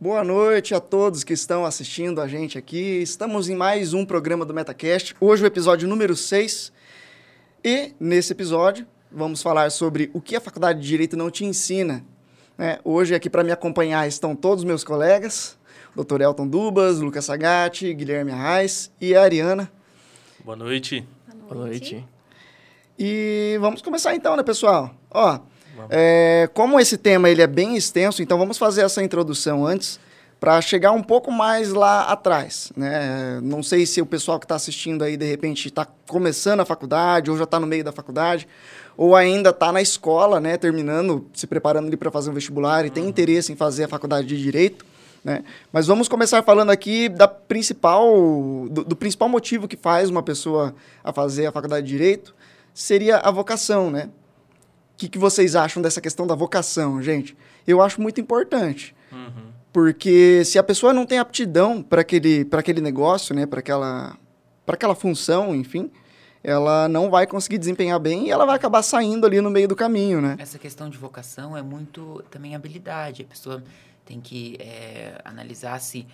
Boa noite a todos que estão assistindo a gente aqui. Estamos em mais um programa do MetaCast. Hoje o episódio número 6. E nesse episódio vamos falar sobre o que a Faculdade de Direito não te ensina. Né? Hoje aqui para me acompanhar estão todos meus colegas, Dr. Elton Dubas, Lucas Sagatti, Guilherme Arraes e a Ariana. Boa noite. Boa noite. E vamos começar então, né, pessoal? Ó, é, como esse tema ele é bem extenso, então vamos fazer essa introdução antes para chegar um pouco mais lá atrás. Né? Não sei se o pessoal que está assistindo aí, de repente, está começando a faculdade, ou já está no meio da faculdade, ou ainda está na escola, né, terminando, se preparando para fazer um vestibular e tem uhum. interesse em fazer a faculdade de Direito. Né? Mas vamos começar falando aqui da principal, do, do principal motivo que faz uma pessoa a fazer a faculdade de Direito, seria a vocação, né? O que, que vocês acham dessa questão da vocação, gente? Eu acho muito importante. Uhum. Porque se a pessoa não tem aptidão para aquele, aquele negócio, né, para aquela, aquela função, enfim, ela não vai conseguir desempenhar bem e ela vai acabar saindo ali no meio do caminho, né? Essa questão de vocação é muito também habilidade. A pessoa tem que é, analisar se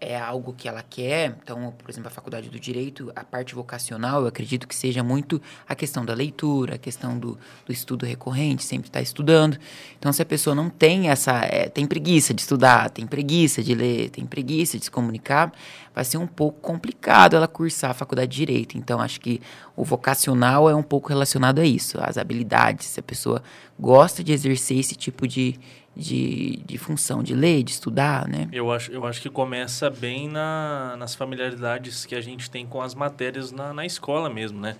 é algo que ela quer. Então, por exemplo, a faculdade do direito, a parte vocacional, eu acredito que seja muito a questão da leitura, a questão do, do estudo recorrente, sempre estar tá estudando. Então, se a pessoa não tem essa, é, tem preguiça de estudar, tem preguiça de ler, tem preguiça de se comunicar, vai ser um pouco complicado ela cursar a faculdade de direito. Então, acho que o vocacional é um pouco relacionado a isso, as habilidades. Se a pessoa gosta de exercer esse tipo de, de, de função, de ler, de estudar, né? Eu acho, eu acho que começa bem na, nas familiaridades que a gente tem com as matérias na, na escola mesmo, né?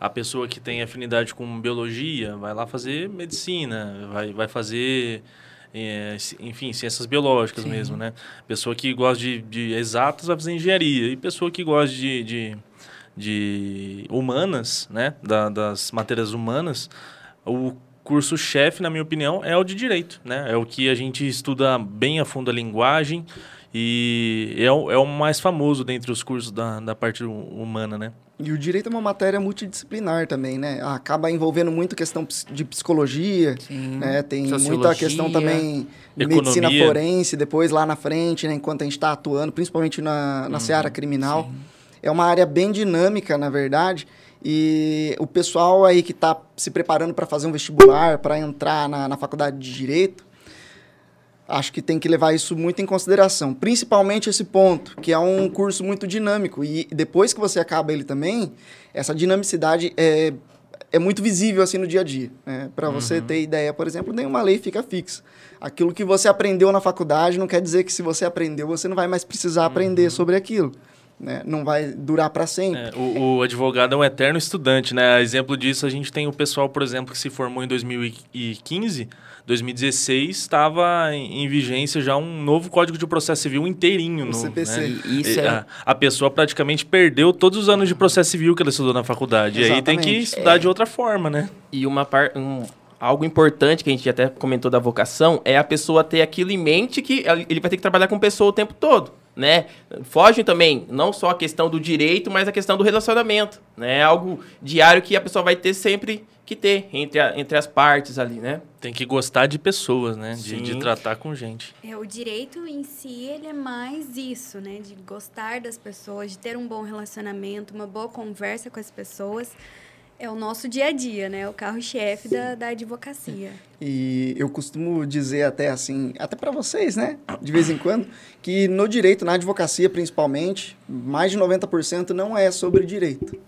A pessoa que tem afinidade com biologia vai lá fazer medicina, vai, vai fazer, é, enfim, ciências biológicas Sim. mesmo, né? Pessoa que gosta de, de exatas vai fazer engenharia. E pessoa que gosta de, de, de humanas, né? Da, das matérias humanas, o curso-chefe, na minha opinião, é o de direito, né? É o que a gente estuda bem a fundo a linguagem e é o, é o mais famoso dentre os cursos da, da parte humana, né? E o direito é uma matéria multidisciplinar também, né? Acaba envolvendo muito questão de psicologia, Sim. né? Tem Sociologia, muita questão também de medicina forense, depois lá na frente, né? Enquanto a gente está atuando, principalmente na, na uhum. seara criminal. Sim. É uma área bem dinâmica, na verdade, e o pessoal aí que está se preparando para fazer um vestibular, para entrar na, na faculdade de Direito, acho que tem que levar isso muito em consideração. Principalmente esse ponto, que é um curso muito dinâmico. E depois que você acaba ele também, essa dinamicidade é, é muito visível assim no dia a dia. Né? Para uhum. você ter ideia, por exemplo, nenhuma lei fica fixa. Aquilo que você aprendeu na faculdade não quer dizer que se você aprendeu, você não vai mais precisar aprender uhum. sobre aquilo né? não vai durar para sempre. É, o, o, advogado é um eterno estudante, né? exemplo disso, a gente tem o pessoal, por exemplo, que se formou em 2015, 2016 estava em, em, vigência já um novo Código de Processo Civil inteirinho. O no, CPC. Né? Isso é... a, a, pessoa praticamente perdeu todos os anos de processo civil que ela estudou na faculdade. Exatamente. E aí tem que estudar é... de outra forma, né? E uma parte... Um algo importante que a gente até comentou da vocação é a pessoa ter aquilo em mente que ele vai ter que trabalhar com pessoa o tempo todo né? Fogem também não só a questão do direito, mas a questão do relacionamento, né? É algo diário que a pessoa vai ter sempre que ter entre, a, entre as partes ali, né? Tem que gostar de pessoas, né? De, de, tratar com gente. É, o direito em si, ele é mais isso, né? De gostar das pessoas, de ter um bom relacionamento, uma boa conversa com as pessoas é o nosso dia a dia, né? O carro-chefe da, da advocacia. E eu costumo dizer até assim, até para vocês, né? De vez em quando, que no direito, na advocacia principalmente, mais de 90% não é sobre direito.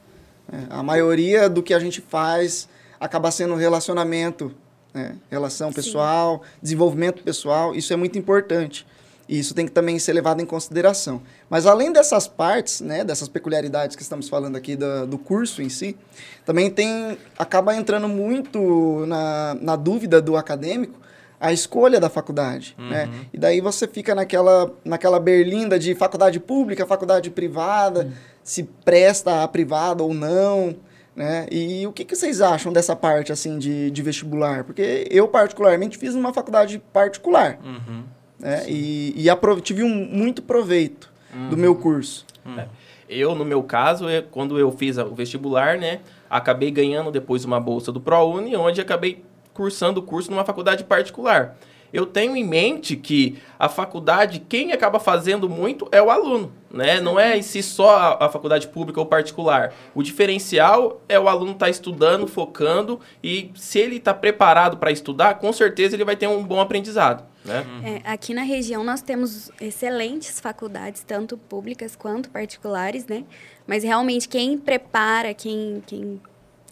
É, a maioria do que a gente faz acaba sendo relacionamento, né? relação pessoal, Sim. desenvolvimento pessoal. Isso é muito importante. E isso tem que também ser levado em consideração. Mas além dessas partes, né, dessas peculiaridades que estamos falando aqui do, do curso em si, também tem acaba entrando muito na, na dúvida do acadêmico a escolha da faculdade, uhum. né? E daí você fica naquela, naquela berlinda de faculdade pública, faculdade privada, uhum. se presta a privada ou não, né? E o que, que vocês acham dessa parte, assim, de, de vestibular? Porque eu, particularmente, fiz uma faculdade particular. Uhum. Né? E, e tive um, muito proveito uhum. do meu curso. Uhum. Eu, no meu caso, é, quando eu fiz o vestibular, né, acabei ganhando depois uma bolsa do ProUni, onde acabei cursando o curso numa faculdade particular. Eu tenho em mente que a faculdade, quem acaba fazendo muito é o aluno, né? Não é em si só a, a faculdade pública ou particular. O diferencial é o aluno estar tá estudando, focando e se ele está preparado para estudar, com certeza ele vai ter um bom aprendizado. Né? É, aqui na região nós temos excelentes faculdades, tanto públicas quanto particulares, né? Mas realmente quem prepara, quem, quem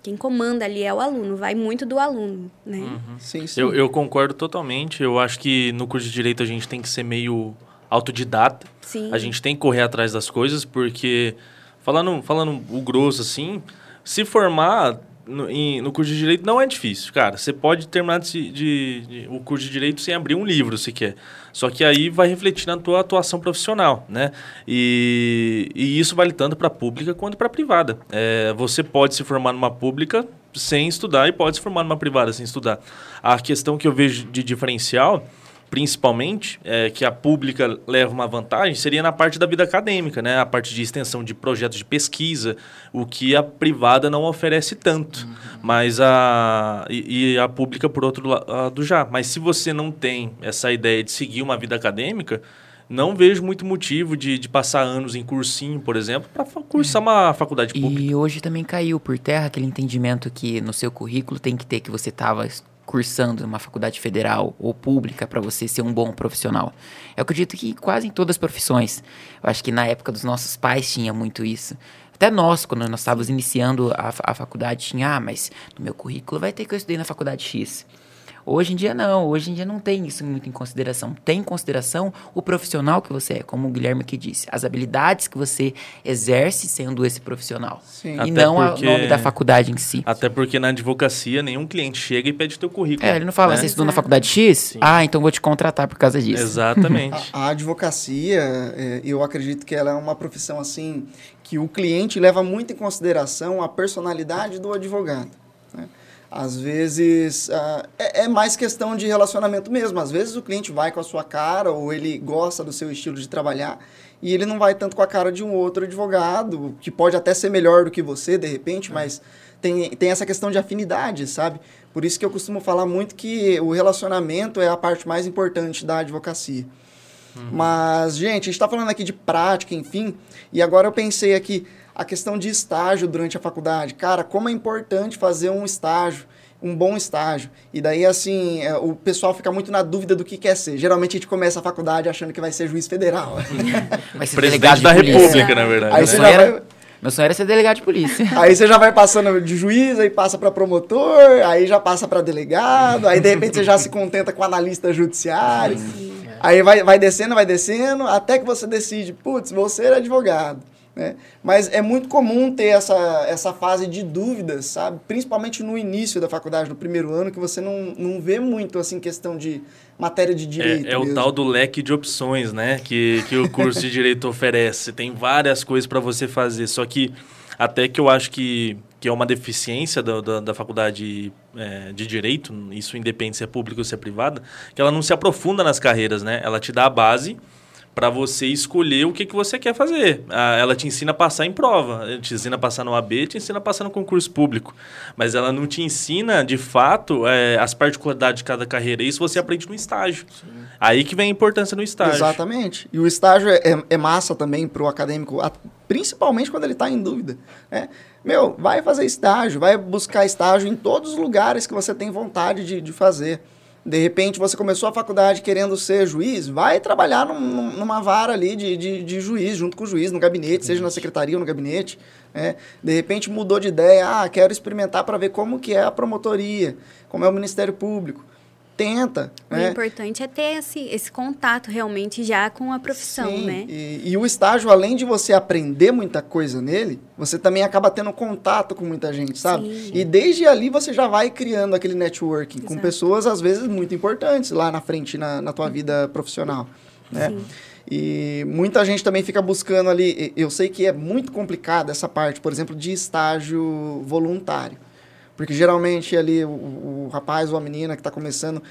quem comanda ali é o aluno, vai muito do aluno, né? Uhum. Sim, sim. Eu, eu, concordo totalmente. Eu acho que no curso de Direito a gente tem que ser meio autodidata. Sim. A gente tem que correr atrás das coisas, porque, falando, falando o grosso assim, se formar no, em, no curso de Direito não é difícil, cara. Você pode terminar de, de, de, o curso de Direito sem abrir um livro, se quer. Só que aí vai refletir na tua atuação profissional, né? E, e isso vale tanto para pública quanto para privada. É, você pode se formar numa pública sem estudar e pode se formar numa privada sem estudar. A questão que eu vejo de diferencial principalmente, é, que a pública leva uma vantagem, seria na parte da vida acadêmica, né? a parte de extensão de projetos de pesquisa, o que a privada não oferece tanto, uhum. mas a, e, e, a pública, por outro lado, já. Mas se você não tem essa ideia de seguir uma vida acadêmica, não vejo muito motivo de, de passar anos em cursinho, por exemplo, para cursar é. uma faculdade pública. E hoje também caiu por terra aquele entendimento que no seu currículo tem que ter que você estava cursando numa faculdade federal ou pública para você ser um bom profissional. Eu acredito que quase em todas as profissões. Eu acho que na época dos nossos pais tinha muito isso. Até nós, quando nós estávamos iniciando a, a faculdade, tinha, ah, mas no meu currículo vai ter que eu estudei na faculdade X. Hoje em dia não, hoje em dia não tem isso muito em consideração. Tem em consideração o profissional que você é, como o Guilherme que disse, as habilidades que você exerce sendo esse profissional. Sim. E Até não porque... o nome da faculdade em si. Até porque na advocacia nenhum cliente chega e pede teu currículo. É, ele não fala, né? você estudou na faculdade X? Sim. Ah, então vou te contratar por causa disso. Exatamente. a, a advocacia, é, eu acredito que ela é uma profissão assim que o cliente leva muito em consideração a personalidade do advogado. Né? Às vezes uh, é, é, mais questão de relacionamento mesmo. Às vezes o cliente vai com a sua cara ou ele gosta do seu estilo de trabalhar e ele não vai tanto com a cara de um outro advogado, que pode até ser melhor do que você de repente, é. mas tem, tem essa questão de afinidade, sabe? Por isso que eu costumo falar muito que o relacionamento é a parte mais importante da advocacia. Uhum. Mas, gente, a gente está falando aqui de prática, enfim, e agora eu pensei aqui a questão de estágio durante a faculdade. Cara, como é importante fazer um estágio, um bom estágio. E daí, assim, é, o pessoal fica muito na dúvida do que quer ser. Geralmente a gente começa a faculdade achando que vai ser juiz federal. Vai ser Presidente da República, na verdade. Aí né? você já vai... Meu sonho era ser delegado de polícia. Aí você já vai passando de juiz, aí passa para promotor, aí já passa para delegado, aí de repente você já se contenta com analista judiciário. Aí vai, vai descendo, vai descendo, até que você decide, putz, vou ser advogado. Né? Mas é muito comum ter essa, essa fase de dúvidas, sabe? Principalmente no início da faculdade, no primeiro ano, que você não, não vê muito, assim, questão de matéria de direito. É, é o tal do leque de opções, né? Que, que o curso de direito oferece. Tem várias coisas para você fazer, só que até que eu acho que, que é uma deficiência da, da, da faculdade é, de direito, isso independe se é público ou se é privada, que ela não se aprofunda nas carreiras, né? Ela te dá a base para você escolher o que, que você quer fazer. Ela te ensina a passar em prova, te ensina a passar no AB, te ensina a passar no concurso público. Mas ela não te ensina, de fato, é, as particularidades de cada carreira. Isso você aprende no estágio. Sim. Aí que vem a importância no estágio. Exatamente. E o estágio é, é, é massa também para o acadêmico, principalmente quando ele está em dúvida. Né? Meu, vai fazer estágio, vai buscar estágio em todos os lugares que você tem vontade de, de fazer. De repente você começou a faculdade querendo ser juiz, vai trabalhar num, numa vara ali de, de, de, juiz, junto com o juiz, no gabinete, seja na secretaria ou no gabinete. Né? De repente mudou de ideia, ah, quero experimentar para ver como que é a promotoria, como é o Ministério Público tenta. O né? importante é ter esse, esse contato realmente já com a profissão, Sim, né? E, e, o estágio, além de você aprender muita coisa nele, você também acaba tendo contato com muita gente, sabe? Sim. E desde ali você já vai criando aquele networking Exato. com pessoas, às vezes, muito importantes lá na frente, na, na tua vida profissional, né? Sim. E muita gente também fica buscando ali. Eu sei que é muito complicado essa parte, por exemplo, de estágio voluntário. Porque geralmente ali o, o rapaz ou a menina que está começando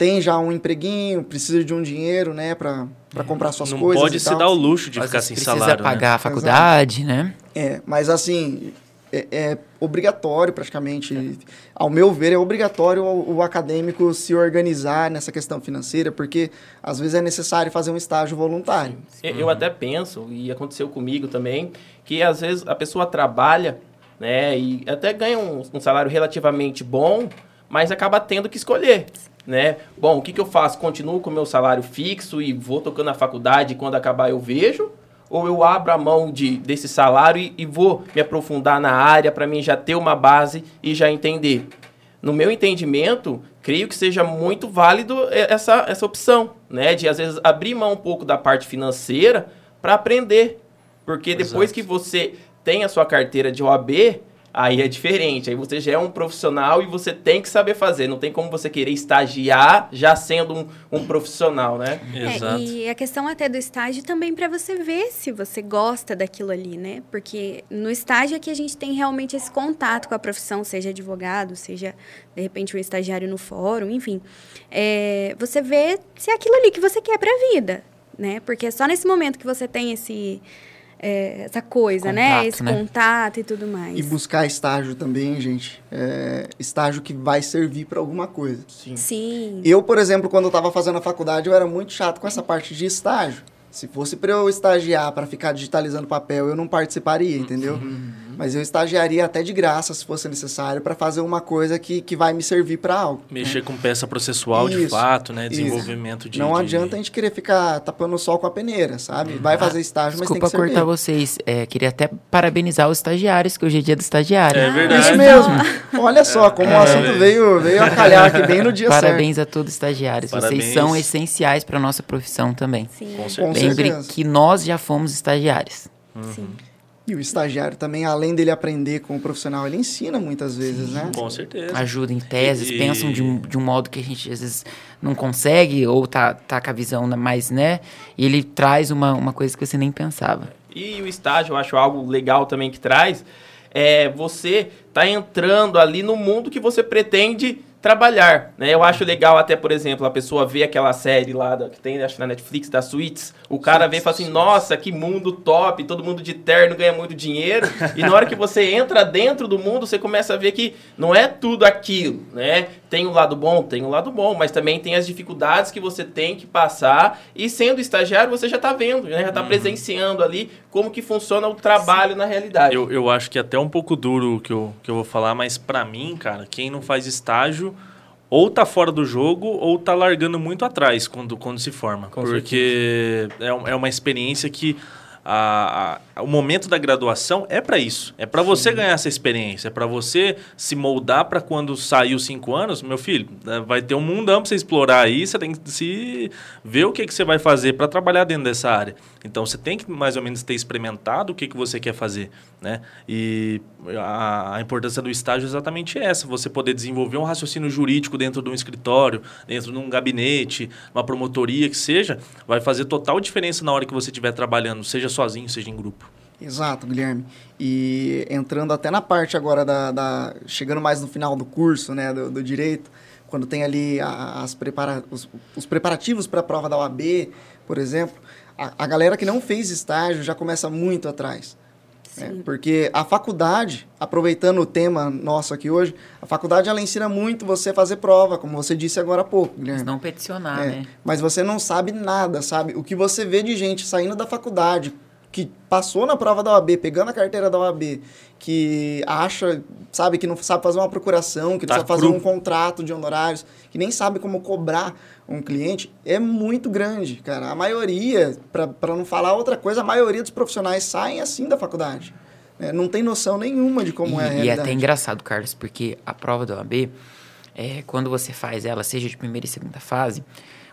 tem já um empreguinho, precisa de um dinheiro, né, para é. comprar suas não coisas. Não pode se dar o luxo de Mas ficar sem salário. Precisa pagar né? a faculdade, Exato. né? É, mas assim, é, é obrigatório praticamente, ao meu ver, é obrigatório o, o, acadêmico se organizar nessa questão financeira, porque às vezes é necessário fazer um estágio voluntário. Eu, eu até penso, e aconteceu comigo também, que às vezes a pessoa trabalha, né, e até ganha um, um salário relativamente bom, mas acaba tendo que escolher. Né? Bom, o que, que eu faço? Continuo com o meu salário fixo e vou tocando na faculdade e quando acabar eu vejo? ou eu abro a mão de, desse salário e, e vou me aprofundar na área para mim já ter uma base e já entender. No meu entendimento, creio que seja muito válido essa, essa opção, né? De às vezes abrir mão um pouco da parte financeira para aprender. Porque depois Exato. que você tem a sua carteira de OAB, Aí é diferente, aí você já é um profissional e você tem que saber fazer, não tem como você querer estagiar já sendo um, um profissional, né? É, Exato. E a questão até do estágio também para você ver se você gosta daquilo ali, né? Porque no estágio é que a gente tem realmente esse contato com a profissão, seja advogado, seja de repente um estagiário no fórum, enfim. É, você vê se é aquilo ali que você quer para a vida, né? Porque é só nesse momento que você tem esse é, essa coisa, né? contato, né? Esse né? contato e tudo mais. E buscar estágio também, gente. É, estágio que vai servir para alguma coisa. Sim. Sim. Eu, por exemplo, quando eu estava fazendo a faculdade, eu era muito chato com essa parte de estágio. Se fosse para eu estagiar para ficar digitalizando papel, eu não participaria, entendeu? Uhum. Mas eu estagiaria até de graça, se fosse necessário, para fazer uma coisa que, que vai me servir para algo. Mexer né? com peça processual isso, de fato, né? Desenvolvimento isso. de. Não de... adianta a gente querer ficar tapando o sol com a peneira, sabe? Vai fazer estágio, mas Desculpa tem que cortar vocês. É, queria até parabenizar os estagiários, que hoje é dia do estagiário. É verdade. Isso mesmo. Olha só como é, o assunto veio, veio a calhar aqui bem no dia Parabéns certo. a todos os estagiários. Parabéns. Vocês são essenciais para nossa profissão também. Sim. Com certeza. Lembre que nós já fomos estagiários. Uhum. Sim. E o estagiário também, além dele aprender com o profissional, ele ensina muitas vezes, Sim, né? Com certeza. Ajuda em teses, e... pensam de um, de um modo que a gente às vezes não consegue, ou tá, tá com a visão mais, né? E ele traz uma, uma coisa que você nem pensava. E o estágio, eu acho algo legal também que traz, é você tá entrando ali no mundo que você pretende trabalhar, né? Eu acho legal até, por exemplo, a pessoa ver aquela série lá da, que tem acho, na Netflix da Suits, o cara vê e fala assim, nossa, que mundo top, todo mundo de terno ganha muito dinheiro, e na hora que você entra dentro do mundo, você começa a ver que não é tudo aquilo, né? Tem o um lado bom, tem o um lado bom, mas também tem as dificuldades que você tem que passar, e sendo estagiário, você já está vendo, né? Já está uhum. presenciando ali como que funciona o trabalho Sim. na realidade. Eu, eu acho que é até um pouco duro o que eu, que eu vou falar, mas para mim, cara, quem não faz estágio ou tá fora do jogo ou tá largando muito atrás quando, quando se forma. Com porque é, é uma experiência que a, a, o momento da graduação é para isso. É para você ganhar essa experiência, é para você se moldar para quando sair os cinco anos, meu filho, né, vai ter um mundão para você explorar aí, você tem que se ver o que, que você vai fazer para trabalhar dentro dessa área. Então você tem que mais ou menos ter experimentado o que, que você quer fazer, né? E a, a importância do estágio é exatamente essa, você poder desenvolver um raciocínio jurídico dentro de um escritório, dentro de um gabinete, uma promotoria que seja, vai fazer total diferença na hora que você estiver trabalhando, seja sozinho, seja em grupo. Exato, Guilherme. E entrando até na parte agora da, da chegando mais no final do curso, né, do, do direito, quando tem ali as prepara, os, os preparativos para a prova da OAB, por exemplo, a, a, galera que não fez estágio já começa muito atrás. Né? Porque a faculdade, aproveitando o tema nosso aqui hoje, a faculdade ela ensina muito você fazer prova, como você disse agora há pouco, Guilherme. Mas não peticionar, é, né? Mas você não sabe nada, sabe? O que você vê de gente saindo da faculdade, que passou na prova da OAB, pegando a carteira da OAB, que acha, sabe, que não sabe fazer uma procuração, que não tá sabe fazer cru. um contrato de honorários, que nem sabe como cobrar um cliente, é muito grande, cara. A maioria, para não falar outra coisa, a maioria dos profissionais saem assim da faculdade. Né? Não tem noção nenhuma de como e, é a realidade. E é até engraçado, Carlos, porque a prova da OAB, é, quando você faz ela, seja de primeira e segunda fase,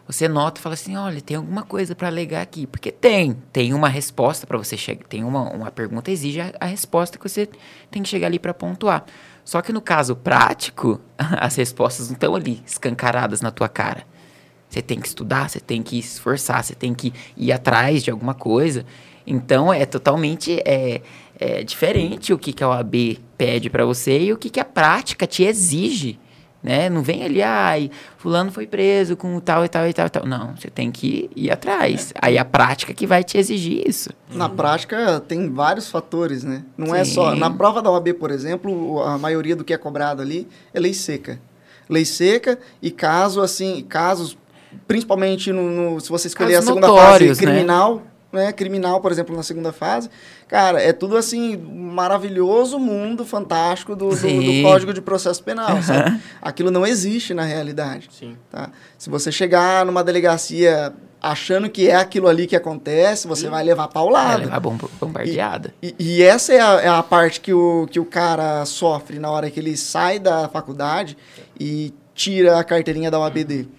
você nota e fala assim, olha, tem alguma coisa para alegar aqui. Porque tem, tem uma resposta para você chegar, tem uma, uma pergunta, exige a, a resposta que você tem que chegar ali para pontuar. Só que no caso prático, as respostas não estão ali escancaradas na tua cara. Você tem que estudar, você tem que esforçar, você tem que ir atrás de alguma coisa. Então é totalmente é, é diferente o que, que a OAB pede para você e o que, que a prática te exige né? Não vem ali, ai, fulano foi preso com tal e tal e tal e tal. Não, você tem que ir atrás. Aí a prática que vai te exigir isso. Na prática, tem vários fatores, né? Não é só... Sim. Na prova da OAB, por exemplo, a maioria do que é cobrado ali é lei seca. Lei seca e caso, assim, casos, principalmente no, no- se você escolher Casos a segunda fase né? criminal, né? Criminal, por exemplo, na segunda fase. Cara, é tudo, assim, maravilhoso mundo fantástico do, do- do. Código de Processo Penal, sabe? Aquilo não existe na realidade. Sim. Tá? Se você chegar numa delegacia achando que é aquilo ali que acontece, você vai levar Vai paulada. levar bom- bombardeada. E, e essa é a, é a parte que o, que o cara sofre na hora que ele sai da faculdade e tira a carteirinha da OAB dele.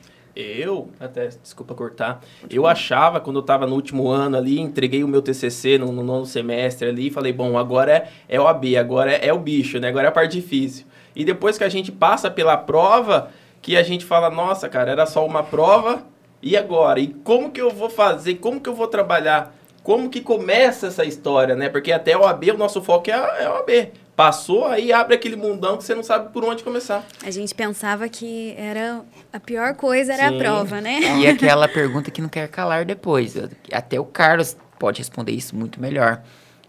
Eu, até, desculpa cortar, eu achava, quando eu estava no último ano ali, entreguei o meu TCC no, no nono semestre ali, e falei, bom, agora é, é OAB, agora é, é o bicho, né? Agora é a parte difícil. E depois que a gente passa pela prova, que a gente fala, nossa, cara, era só uma prova, e agora? E como que eu vou fazer? Como que eu vou trabalhar? Como que começa essa história, né? Porque até a OAB, o nosso foco é a, é a OAB. Passou, aí abre aquele mundão que você não sabe por onde começar. A gente pensava que era a pior coisa era Sim. a prova, né? E aquela pergunta que não quer calar depois. Até o Carlos pode responder isso muito melhor.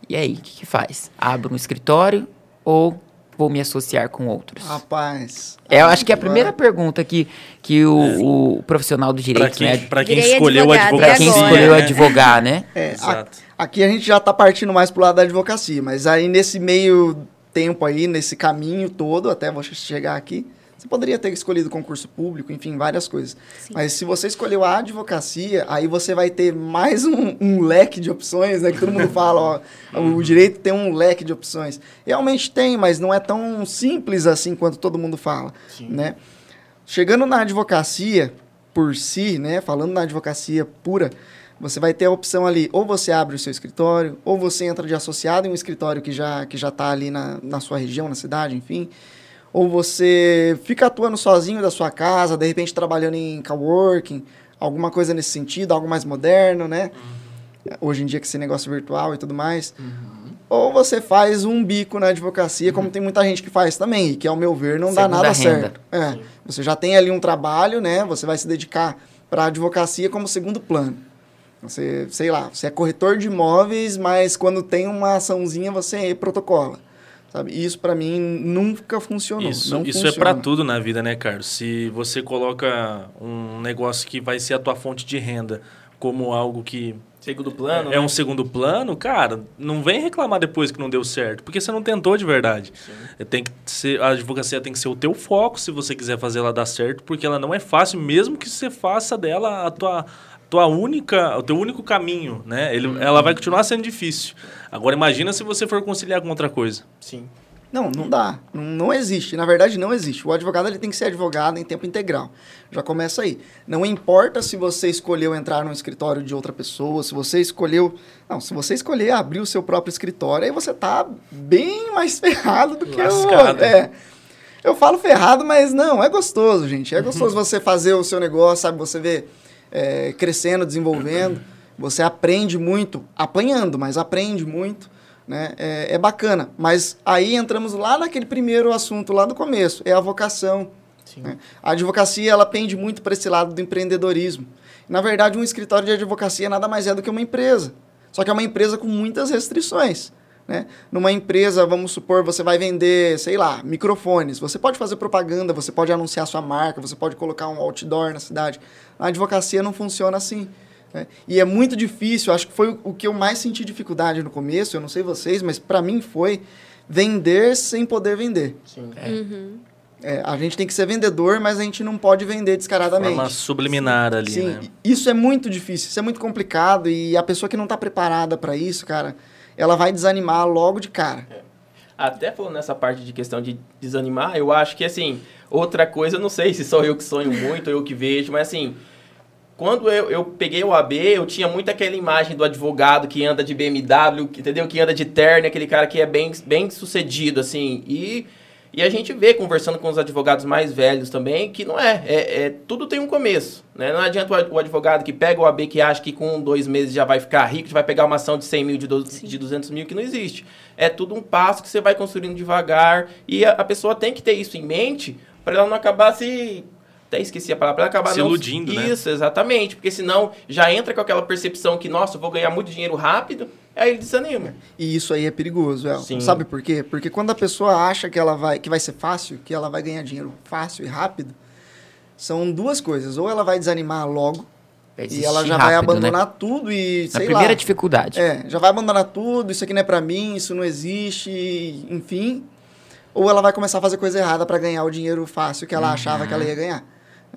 E aí, o que, que faz? Abro um escritório ou vou me associar com outros? Rapaz. É, eu acho que é a primeira pergunta que, que o, o profissional do Pra direito, quem, né? pra quem escolheu a advogado, Pra quem agora? escolheu né? advogar, né? É, a- Exato. aqui a gente já está partindo mais pro lado da advocacia, mas aí nesse meio tempo aí, nesse caminho todo, até você chegar aqui, você poderia ter escolhido concurso público, enfim, várias coisas. Sim. Mas se você escolheu a advocacia, aí você vai ter mais um, um leque de opções, né? Que todo mundo fala, ó, o direito tem um leque de opções. Realmente tem, mas não é tão simples assim quanto todo mundo fala, né? Chegando na advocacia por si, né, falando na advocacia pura, você vai ter a opção ali, ou você abre o seu escritório, ou você entra de associado em um escritório que já que já está ali na, na sua região, na cidade, enfim. Ou você fica atuando sozinho da sua casa, de repente trabalhando em coworking, alguma coisa nesse sentido, algo mais moderno, né? Hoje em dia com esse negócio virtual e tudo mais. Ou você faz um bico na advocacia, como tem muita gente que faz também, e que ao meu ver não dá Segunda nada renda. certo. É, você já tem ali um trabalho, né? Você vai se dedicar para a advocacia como segundo plano. Você, sei lá, você é corretor de imóveis, mas quando tem uma açãozinha você protocola. Sabe? Isso para mim nunca funcionou. Isso, não isso é funciona. pra tudo na vida, né, Carlos? Se você coloca um negócio que vai ser a tua fonte de renda como algo que Segundo plano, é né? um segundo plano, cara, não vem reclamar depois que não deu certo, porque você não tentou de verdade. Tem que ser, a advocacia tem que ser o teu foco se você quiser fazer ela dar certo, porque ela não é fácil, mesmo que você faça dela a tua tua única, o teu único caminho, né? Ele, ela vai continuar sendo difícil. Agora imagina se você for conciliar com outra coisa. Sim. Não, não dá. Não, não existe. Na verdade, não existe. O advogado ele tem que ser advogado em tempo integral. Já começa aí. Não importa se você escolheu entrar num escritório de outra pessoa, se você escolheu. Não, se você escolher abrir o seu próprio escritório, aí você tá bem mais ferrado do que Lascado. É. Eu falo ferrado, mas não, é gostoso, gente. É gostoso você fazer o seu negócio, sabe? Você vê é, crescendo, desenvolvendo. Você aprende muito, apanhando, mas aprende muito. Né? É, é bacana. Mas aí entramos lá naquele primeiro assunto, lá do começo. É a vocação. Né? A advocacia, ela pende muito para esse lado do empreendedorismo. Na verdade, um escritório de advocacia nada mais é do que uma empresa. Só que é uma empresa com muitas restrições. Né? Numa empresa, vamos supor, você vai vender, sei lá, microfones. Você pode fazer propaganda, você pode anunciar sua marca, você pode colocar um outdoor na cidade. A advocacia não funciona assim. né? E é muito difícil, acho que foi o- que eu mais senti dificuldade no começo, eu não sei vocês, mas para mim foi vender sem poder vender. Sim. É, a gente tem que ser vendedor, mas a gente não pode vender descaradamente. Forma subliminar ali, Sim, né? isso é muito difícil, isso é muito complicado e a pessoa que não está preparada para isso, cara, ela vai desanimar logo de cara. Até falando nessa parte de questão de desanimar, eu acho que, assim, outra coisa, eu não sei se sou eu que sonho muito, eu que vejo, mas, assim, quando eu, eu peguei o AB, eu tinha muito aquela imagem do advogado que anda de BMW, entendeu? Que anda de terno, aquele cara que é bem, bem sucedido, assim, e... E a gente vê, conversando com os advogados mais velhos também, que não é. é, é- tudo tem um começo. Né? Não adianta o ad- o advogado que pega o AB que acha que com dois meses já vai ficar rico, já vai pegar uma ação de 100 mil, de, do, de 200 mil, que não existe. É tudo um passo que você vai construindo devagar. E a, a pessoa tem que ter isso em mente para ela não acabar se até esqueci a palavra, para ela acabar Se não- iludindo, né? Isso, exatamente, porque senão já entra com aquela percepção que, nossa, eu vou ganhar muito dinheiro rápido, aí ele desanima. E isso aí é perigoso, Elton. Sim. Sabe por quê? Porque quando a pessoa acha que ela vai que vai ser fácil, que ela vai ganhar dinheiro fácil e rápido, são duas coisas. Ou ela vai desanimar logo Vai e ela já vai rápido, né? abandonar tudo e Na sei primeira lá. dificuldade. É, já vai abandonar tudo, isso aqui não é pra mim, isso não existe, enfim. Ou ela vai começar a fazer coisa errada pra ganhar o dinheiro fácil que ela achava que ela ia ganhar.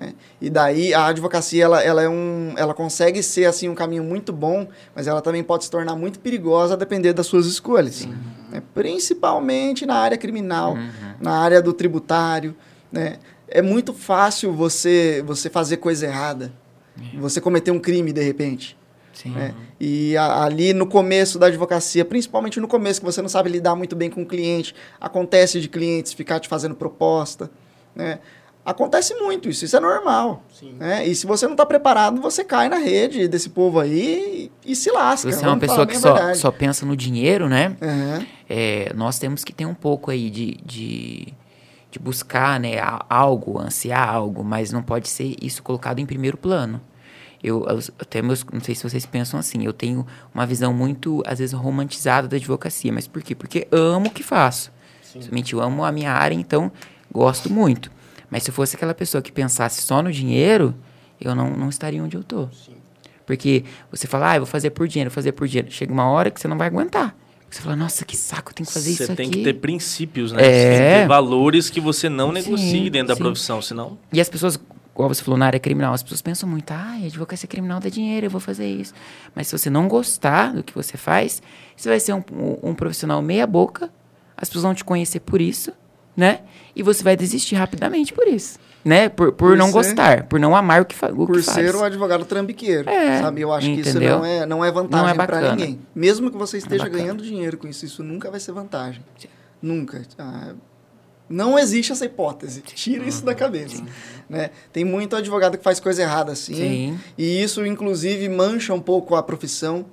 Né? E daí a advocacia ela, ela é um, ela consegue ser assim um caminho muito bom, mas ela também pode se tornar muito perigosa a depender das suas escolhas. né? Principalmente na área criminal, na área do tributário, né? É muito fácil você você fazer coisa errada, você cometer um crime de repente. Né? E a- ali no começo da advocacia, principalmente no começo, que você não sabe lidar muito bem com o cliente, acontece de clientes ficar te fazendo proposta, né? Acontece muito isso, isso é normal. Sim. Né? E se você não está preparado, você cai na rede desse povo aí e, e se lasca. Você é uma pessoa que só, só pensa no dinheiro, né? Aham. é, nós temos que ter um pouco aí de, de, de buscar né, algo, ansiar algo, mas não pode ser isso colocado em primeiro plano. Eu, eu até meus, não sei se vocês pensam assim, eu tenho uma visão muito, às vezes, romantizada da advocacia. Mas por quê? Porque amo o que faço. Somente eu amo a minha área, então gosto muito. Mas se eu fosse aquela pessoa que pensasse só no dinheiro, eu não, não estaria onde eu estou. Porque você fala, ah, eu vou fazer por dinheiro, vou fazer por dinheiro. Chega uma hora que você não vai aguentar. Você fala, nossa, que saco, eu tenho que fazer Você isso tem aqui. que ter princípios, né? É. Você tem que ter valores que você não Sim, negocie dentro da sim. profissão, senão... E as pessoas, igual você falou na área criminal, as pessoas pensam muito, ah, advocacia criminal dá dinheiro, eu vou fazer isso. Mas se você não gostar do que você faz, você vai ser um, um- um profissional meia boca, as pessoas vão te conhecer por isso, né? E você vai desistir rapidamente por isso, né? Por, por, Por não ser- gostar, por não amar o que, fa o Por que faz. ser o advogado trambiqueiro, É, sabe? Eu acho que isso entendeu? não é, não é vantagem Não é para ninguém. Mesmo que você esteja bacana. ganhando dinheiro com isso, isso nunca vai ser vantagem. Nunca. Ah, não existe essa hipótese. Tira isso da cabeça. Né? Tem muito advogado que faz coisa errada assim. Sim. E isso, inclusive, mancha um pouco a profissão,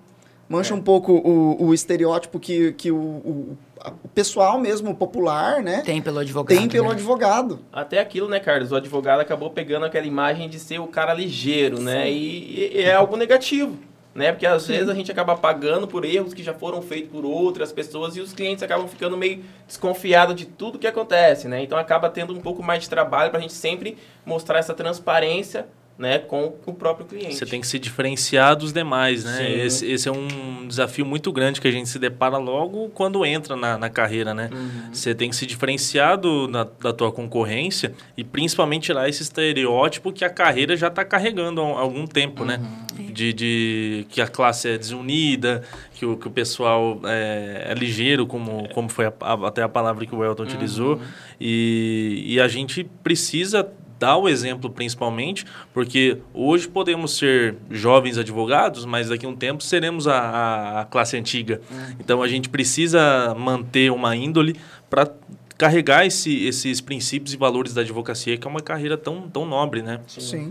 mancha É. um pouco o, o estereótipo que, que o, o, o pessoal mesmo, popular, né? Tem pelo advogado. tem pelo né? advogado. Até aquilo, né, Carlos? O advogado acabou pegando aquela imagem de ser o cara ligeiro, né? E, e é algo negativo, né? Porque às vezes a gente acaba pagando por erros que já foram feitos por outras pessoas e os clientes acabam ficando meio desconfiados de tudo que acontece, né? Então acaba tendo um pouco mais de trabalho para a gente sempre mostrar essa transparência, né, com o próprio cliente. Você tem que se diferenciar dos demais, né? Esse, esse é um desafio muito grande que a gente se depara logo quando entra na, na carreira, né? Uhum. Você tem que se diferenciar do, na- da tua concorrência e principalmente tirar esse estereótipo que a carreira já está carregando há um- algum tempo, né? De, de que a classe é desunida, que o, que o pessoal é, é ligeiro, como, como foi a- a- até a palavra que o Elton utilizou. E, e a gente precisa dar o exemplo principalmente, porque hoje podemos ser jovens advogados, mas daqui a um tempo seremos a, a- a classe antiga. Então a gente precisa manter uma índole para carregar esse, esses princípios e valores da advocacia, que é uma carreira tão, tão nobre, né? Sim.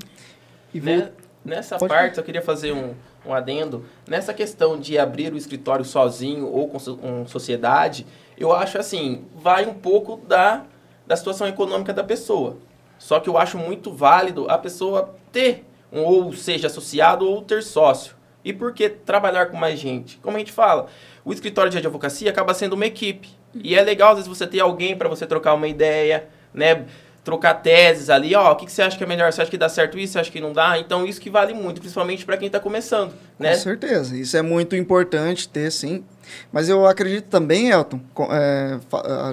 E Né? vou- Nessa Pode parte, eu queria fazer um, um adendo. Nessa questão de abrir o escritório sozinho ou com, so- com sociedade, eu acho assim, vai um pouco da, da situação econômica da pessoa. Só que eu acho muito válido a pessoa ter, um, ou seja, associado ou ter sócio. E por que trabalhar com mais gente? Como a gente fala, o escritório de advocacia acaba sendo uma equipe. E é legal, às vezes, você ter alguém para você trocar uma ideia, né? Trocar teses ali, ó, o que, que você acha que é melhor? Você acha que dá certo isso? Você acha que não dá? Então, isso que vale muito, principalmente para quem está começando, né? Com certeza, isso é muito importante ter, sim. Mas eu acredito também, Elton, é,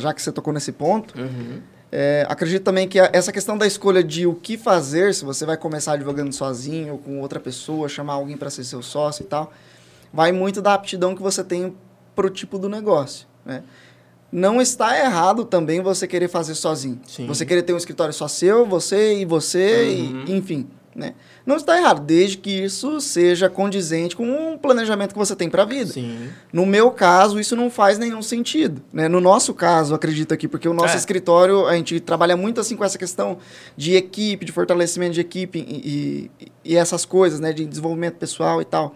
já que você tocou nesse ponto, Uhum. É, acredito também que a- essa questão da escolha de o que fazer, se você vai começar advogando sozinho ou com outra pessoa, chamar alguém para ser seu sócio e tal, vai muito da aptidão que você tem para o tipo do negócio, né? Não está errado também você querer fazer sozinho. Sim. Você querer ter um escritório só seu, você e você, Uhum. e, enfim, né? Não está errado, desde que isso seja condizente com um planejamento que você tem para a vida. Sim. No meu caso, isso não faz nenhum sentido. Né? No nosso caso, acredito aqui, porque o nosso É. escritório, a gente trabalha muito assim com essa questão de equipe, de fortalecimento de equipe e, e- e essas coisas, né? De desenvolvimento pessoal e tal.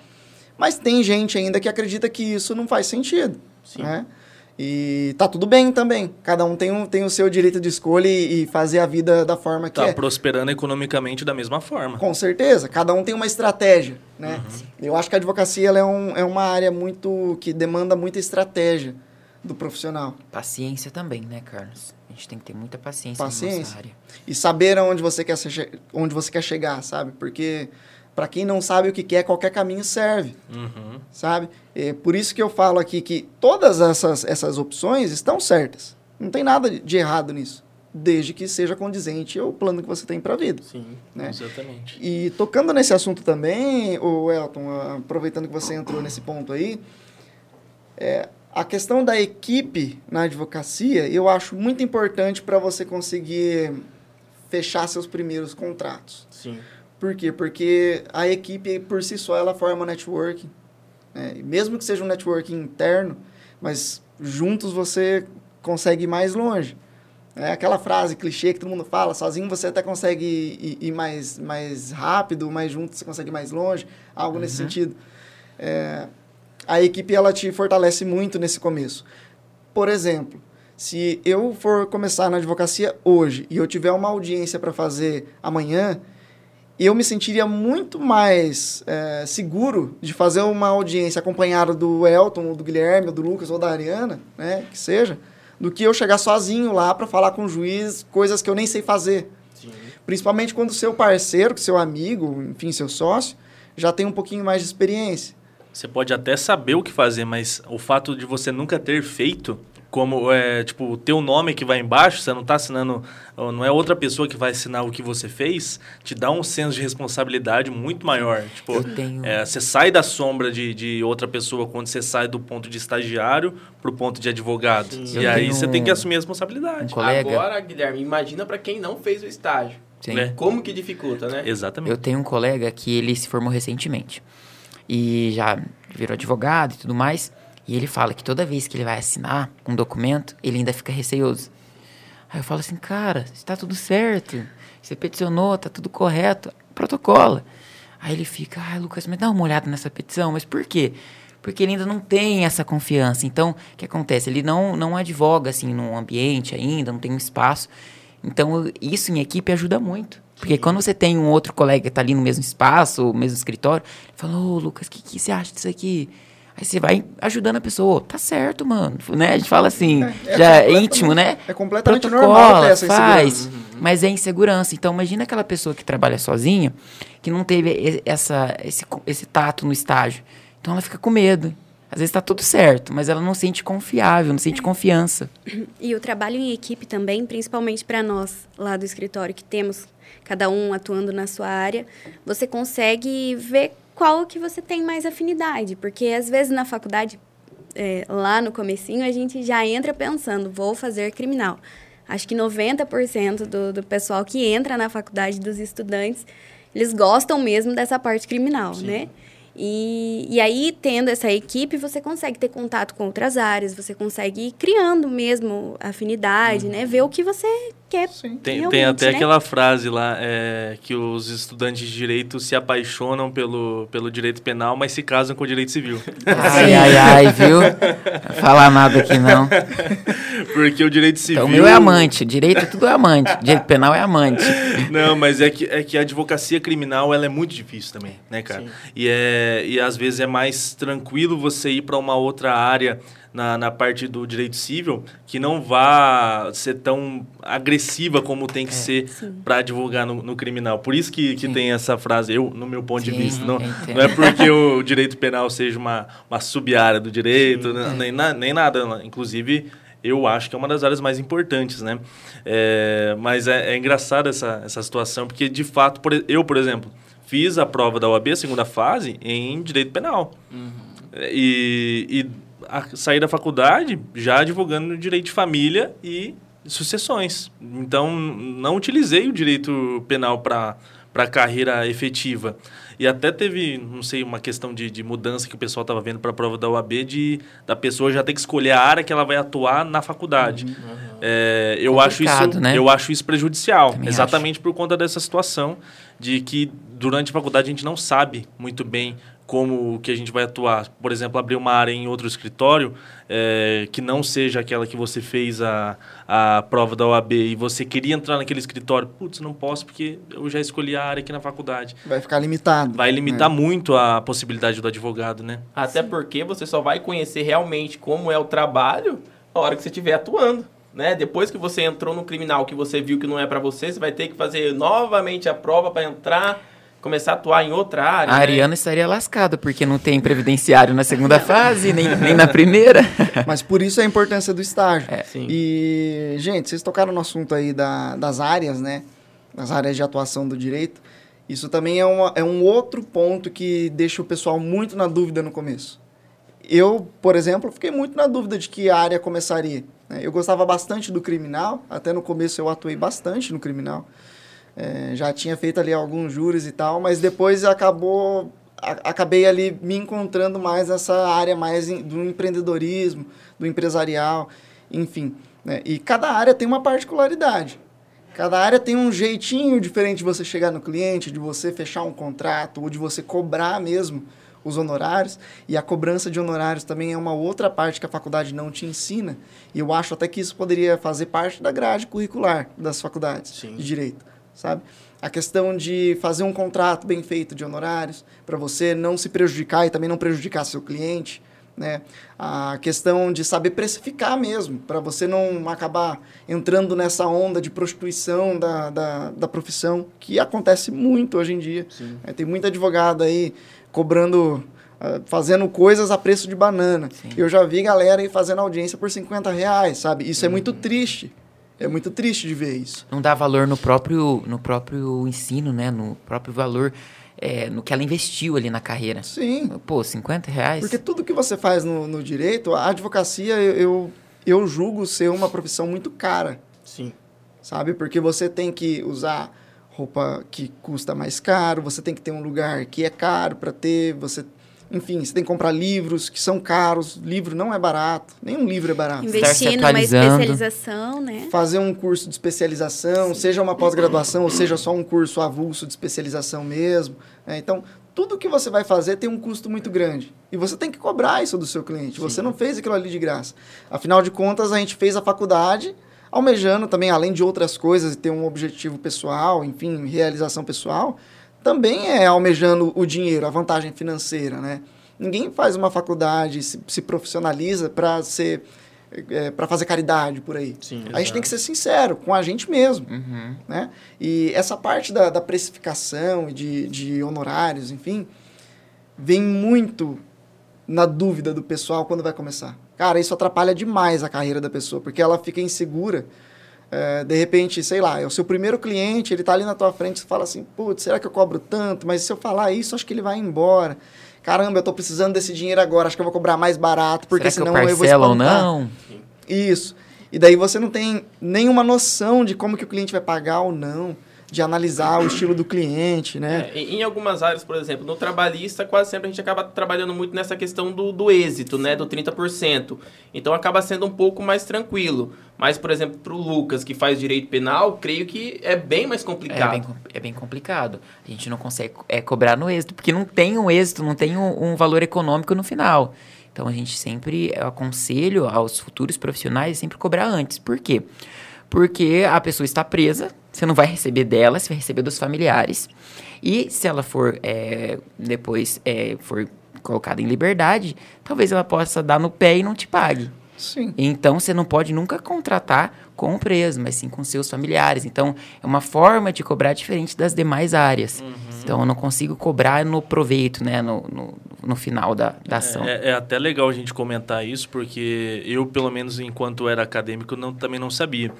Mas tem gente ainda que acredita que isso não faz sentido. Sim. Né? E tá tudo bem também. Cada um tem, um, tem o seu direito de escolha e, e fazer a vida da forma que Tá é. prosperando economicamente da mesma forma. Com certeza, cada um tem uma estratégia, né? Eu acho que a advocacia ela é, um, é uma área muito que demanda muita estratégia do profissional. Paciência também, né, Carlos? A gente tem que ter muita paciência, Paciência. nossa área. E saber aonde você quer, onde você quer chegar, sabe? Porque para quem não sabe o que quer, qualquer caminho serve, Uhum. sabe? É por isso que eu falo aqui que todas essas, essas opções estão certas. Não tem nada de errado nisso, desde que seja condizente ao plano que você tem para a vida. Sim. Né? Exatamente. E tocando nesse assunto também, o Elton, aproveitando que você entrou nesse ponto aí, é, a questão da equipe na advocacia, eu acho muito importante para você conseguir fechar seus primeiros contratos. Sim. Por quê? Porque a equipe por si só ela forma networking. né? Mesmo que seja um networking interno, mas juntos você consegue ir mais longe. É aquela frase clichê que todo mundo fala, sozinho você até consegue ir, ir mais, mais rápido, mas junto você consegue ir mais longe, algo nesse sentido. É, a equipe ela te fortalece muito nesse começo. Por exemplo, se eu for começar na advocacia hoje e eu tiver uma audiência para fazer amanhã, eu me sentiria muito mais é, seguro de fazer uma audiência acompanhado do Elton, ou do Guilherme, ou do Lucas, ou da Ariana, né, que seja, do que eu chegar sozinho lá para falar com o juiz coisas que eu nem sei fazer. Sim. Principalmente quando seu parceiro, seu amigo, enfim, seu sócio, já tem um pouquinho mais de experiência. Você pode até saber o que fazer, mas o fato de você nunca ter feito, como é, tipo, o teu nome que vai embaixo, você não está assinando, não é outra pessoa que vai assinar o que você fez, te dá um senso de responsabilidade muito maior. Tipo, Eu tenho- é, você sai da sombra de, de outra pessoa quando você sai do ponto de estagiário pro ponto de advogado. Sim. E Eu aí você tem que um- assumir a Um responsabilidade. colega. Agora, Guilherme, imagina pra quem não fez o estágio. Sim. É. Como que dificulta, né? Exatamente. Eu tenho um colega que ele se formou recentemente. E já virou advogado e tudo mais. E ele fala que toda vez que ele vai assinar um documento, ele ainda fica receoso. Aí eu falo assim, cara, está tudo certo. Você peticionou, tá tudo correto. Protocola. Aí ele fica, ai, Lucas, mas dá uma olhada nessa petição. Mas por quê? Porque ele ainda não tem essa confiança. Então, o que acontece? Ele não, não advoga, assim, num ambiente ainda, não tem um espaço. Então, isso em equipe ajuda muito. Porque quando você tem um outro colega que tá ali no mesmo espaço, o mesmo escritório, ele fala, ô Lucas, o que, que você acha disso aqui? Aí você vai ajudando a pessoa, "Ô, tá certo, mano. Né? A gente fala assim, É, é já é íntimo, né? é completamente Protocola, normal ter essa faz, mas é insegurança. Então, imagina aquela pessoa que trabalha sozinha, que não teve essa, esse, esse tato no estágio. Então, ela fica com medo. Às vezes tá tudo certo, mas ela não se sente confiável, não sente confiança. E o trabalho em equipe também, principalmente para nós lá do escritório, que temos cada um atuando na sua área, você consegue ver qual que você tem mais afinidade. Porque às vezes na faculdade, é, lá no comecinho, a gente já entra pensando, vou fazer criminal. Acho que 90% do, do pessoal que entra na faculdade, dos estudantes, eles gostam mesmo dessa parte criminal, né? E, e aí, tendo essa equipe, você consegue ter contato com outras áreas, você consegue ir criando mesmo afinidade, né? Ver o que você quer Sim. Tem, tem até né? aquela frase lá é, que os estudantes de direito se apaixonam pelo, pelo direito penal, mas se casam com o direito civil. Ai, ai, ai, viu? Não falar nada aqui não. Porque o direito civil. Então, o meu é amante, direito tudo é amante, direito penal é amante. Não, mas é que, é que a advocacia criminal ela é muito difícil também, né, cara? E, é, e às vezes é mais tranquilo você ir para uma outra área na, na parte do direito civil que não vá ser tão agressiva como tem que ser para advogar no, no criminal. Por isso que, que Sim. tem essa frase, eu, no meu ponto de Sim, vista. Não, entendo. não é porque o direito penal seja uma, uma sub-área do direito, né, nem, na- nem nada. Inclusive, eu acho que é uma das áreas mais importantes, né? É, mas é, é engraçado essa, essa situação, porque de fato, por e- eu, por exemplo, fiz a prova da OAB, a segunda fase, em direito penal. E, e a, saí da faculdade já advogando direito de família e sucessões. Então, não utilizei o direito penal para para carreira efetiva. E até teve, não sei, uma questão de, de mudança que o pessoal estava vendo para a prova da UAB, de da pessoa já ter que escolher a área que ela vai atuar na faculdade. É, eu, acho isso, né? eu acho isso prejudicial, Também exatamente por conta dessa situação de que durante a faculdade a gente não sabe muito bem como que a gente vai atuar. Por exemplo, abrir uma área em outro escritório é, que não seja aquela que você fez a, a prova da OAB e você queria entrar naquele escritório. Putz, não posso porque eu já escolhi a área aqui na faculdade. Vai ficar limitado. Vai limitar muito a possibilidade do advogado, né? Até porque você só vai conhecer realmente como é o trabalho a hora que você estiver atuando. Né? Depois que você entrou no criminal, que você viu que não é para você, você vai ter que fazer novamente a prova para entrar começar a atuar em outra área. A né? Ariana estaria lascada, porque não tem previdenciário na segunda fase, nem, nem na primeira. Mas por isso a importância do estágio. É. E, gente, vocês tocaram no assunto aí da, das áreas, né? Das áreas de atuação do direito. Isso também é, uma, é um outro ponto que deixa o pessoal muito na dúvida no começo. Eu, por exemplo, fiquei muito na dúvida de que área começaria. né? Eu gostava bastante do criminal, até no começo eu atuei bastante no criminal. É, já tinha feito ali alguns juros e tal, mas depois acabou a- acabei ali me encontrando mais nessa área mais do empreendedorismo, do empresarial, enfim. né? E cada área tem uma particularidade. Cada área tem um jeitinho diferente de você chegar no cliente, de você fechar um contrato ou de você cobrar mesmo os honorários. E a cobrança de honorários também é uma outra parte que a faculdade não te ensina. E eu acho até que isso poderia fazer parte da grade curricular das faculdades Sim. de direito, sabe? A questão de fazer um contrato bem feito de honorários para você não se prejudicar e também não prejudicar seu cliente, né? A questão de saber precificar mesmo, para você não acabar entrando nessa onda de prostituição da, da, da profissão, que acontece muito hoje em dia. É, tem muito advogado aí cobrando, ah, fazendo coisas a preço de banana. Eu já vi galera aí fazendo audiência por 50 reais, sabe? Isso é muito triste. É muito triste de ver isso. Não dá valor no próprio, no próprio ensino, né? No próprio valor, é, no que ela investiu ali na carreira. Sim. Pô, 50 reais? Porque tudo que você faz no, no direito, a advocacia, eu, eu, eu julgo ser uma profissão muito cara, Sim. sabe? Porque você tem que usar roupa que custa mais caro, você tem que ter um lugar que é caro para ter, você... Enfim, você tem que comprar livros que são caros. Livro não é barato. Nenhum livro é barato. Investir numa especialização, né? Fazer um curso de especialização, seja uma pós-graduação, ou seja só um curso avulso de especialização mesmo. né? Então, tudo que você vai fazer tem um custo muito grande. E você tem que cobrar isso do seu cliente. Você não fez aquilo ali de graça. Afinal de contas, a gente fez a faculdade almejando também, além de outras coisas, e ter um objetivo pessoal, enfim, realização pessoal, também é almejando o dinheiro, a vantagem financeira, né? Ninguém faz uma faculdade, se, se profissionaliza para ser para fazer caridade por aí. Sim, a gente tem que ser sincero com a gente mesmo, Uhum. né? E essa parte da, da precificação e de, de honorários, enfim, vem muito na dúvida do pessoal quando vai começar. Cara, isso atrapalha demais a carreira da pessoa, porque ela fica insegura. É, de repente, sei lá, é o seu primeiro cliente, ele tá ali na tua frente, você fala assim, putz, será que eu cobro tanto? Mas se eu falar isso, acho que ele vai embora. Caramba, eu tô precisando desse dinheiro agora, acho que eu vou cobrar mais barato, porque Será senão eu eu vou parcelo ou espantar. não? Isso. E daí você não tem nenhuma noção de como que o cliente vai pagar ou não, de analisar o estilo do cliente, né? É, em algumas áreas, por exemplo, no trabalhista, quase sempre a gente acaba trabalhando muito nessa questão do, do êxito, né? Do 30%. Então acaba sendo um pouco mais tranquilo. Mas, por exemplo, para o Lucas, que faz direito penal, creio que é bem mais É complicado. bem, com- é bem complicado. A gente não consegue é, cobrar no êxito, porque não tem um êxito, não tem um, um valor econômico no final. Então a gente sempre eu aconselho aos futuros profissionais sempre cobrar antes. Por quê? Porque a pessoa está presa, você não vai receber dela, você vai receber dos familiares. E se ela for é, depois é, for colocada em liberdade, talvez ela possa dar no pé e não te pague. Sim. Então você não pode nunca contratar com o preso, mas sim com seus familiares. Então é uma forma de cobrar diferente das demais áreas. Então eu não consigo cobrar no proveito, né? No, no, no final da, da ação. É, é até legal a gente comentar isso, porque eu, pelo menos enquanto era acadêmico, não, também não sabia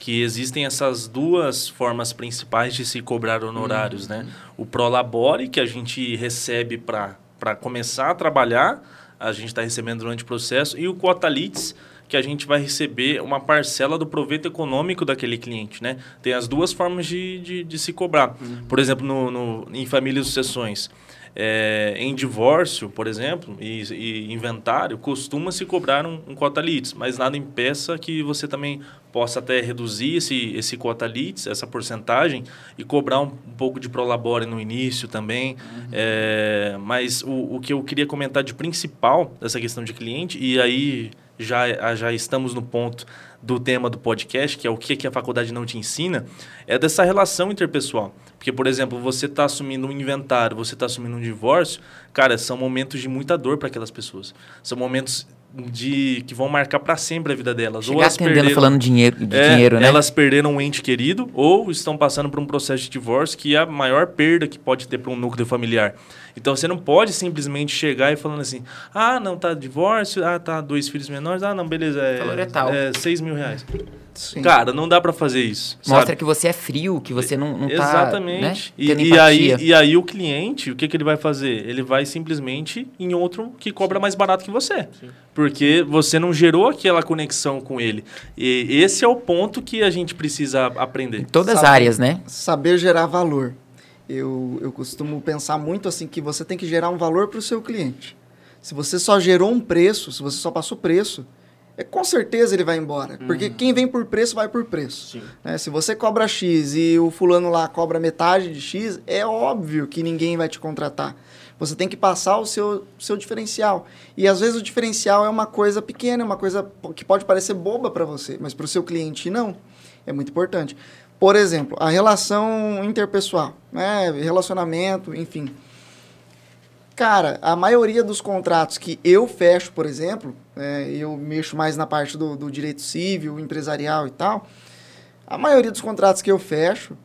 que existem essas duas formas principais de se cobrar honorários, né? O Prolabore, que a gente recebe para começar a trabalhar, a gente está recebendo durante o processo, e o Quotalites, que a gente vai receber uma parcela do proveito econômico daquele cliente, né? Tem as duas formas de, de, de se cobrar. Por exemplo, no, no, em famílias e sucessões. É, em divórcio, por exemplo, e, e inventário, costuma-se cobrar um, um cota litis, mas nada impeça que você também possa até reduzir esse, esse cota litis, essa porcentagem, e cobrar um, um pouco de prolabore no início também. Uhum. É, mas o, o que eu queria comentar de principal dessa questão de cliente, e aí já, já estamos no ponto do tema do podcast, que é o que, que a faculdade não te ensina, é dessa relação interpessoal. Porque, por exemplo, você está assumindo um inventário, você está assumindo um divórcio, cara, são momentos de muita dor para aquelas pessoas. São momentos de que vão marcar para sempre a vida delas. Chegar ou elas perderam, falando dinheiro, de é, dinheiro, né? Elas perderam um ente querido ou estão passando por um processo de divórcio que é a maior perda que pode ter para um núcleo familiar. Então você não pode simplesmente chegar e falando assim: ah, não, tá divórcio, ah, tá dois filhos menores, ah, não, beleza, é, é, é 6 mil reais. Sim. Cara, não dá para fazer isso. Mostra sabe? que você é frio, que você não, não tá, Exatamente. Né, e, e, aí, e aí o cliente, o que, que ele vai fazer? Ele vai simplesmente em outro que cobra mais barato que você. Sim. Porque você não gerou aquela conexão com ele. E esse é o ponto que a gente precisa aprender. Em todas as áreas, né? Saber gerar valor. Eu, eu costumo pensar muito assim que você tem que gerar um valor para o seu cliente. Se você só gerou um preço, se você só passou preço, é, com certeza ele vai embora. Uhum. Porque quem vem por preço, vai por preço. Né? Se você cobra X e o fulano lá cobra metade de X, é óbvio que ninguém vai te contratar. Você tem que passar o seu, seu diferencial. E às vezes o diferencial é uma coisa pequena, é uma coisa que pode parecer boba para você, mas para o seu cliente não. É muito importante. Por exemplo, a relação interpessoal, né? relacionamento, enfim. Cara, a maioria dos contratos que eu fecho, por exemplo, é, eu mexo mais na parte do, do, direito civil, empresarial e tal. A maioria dos contratos que eu fecho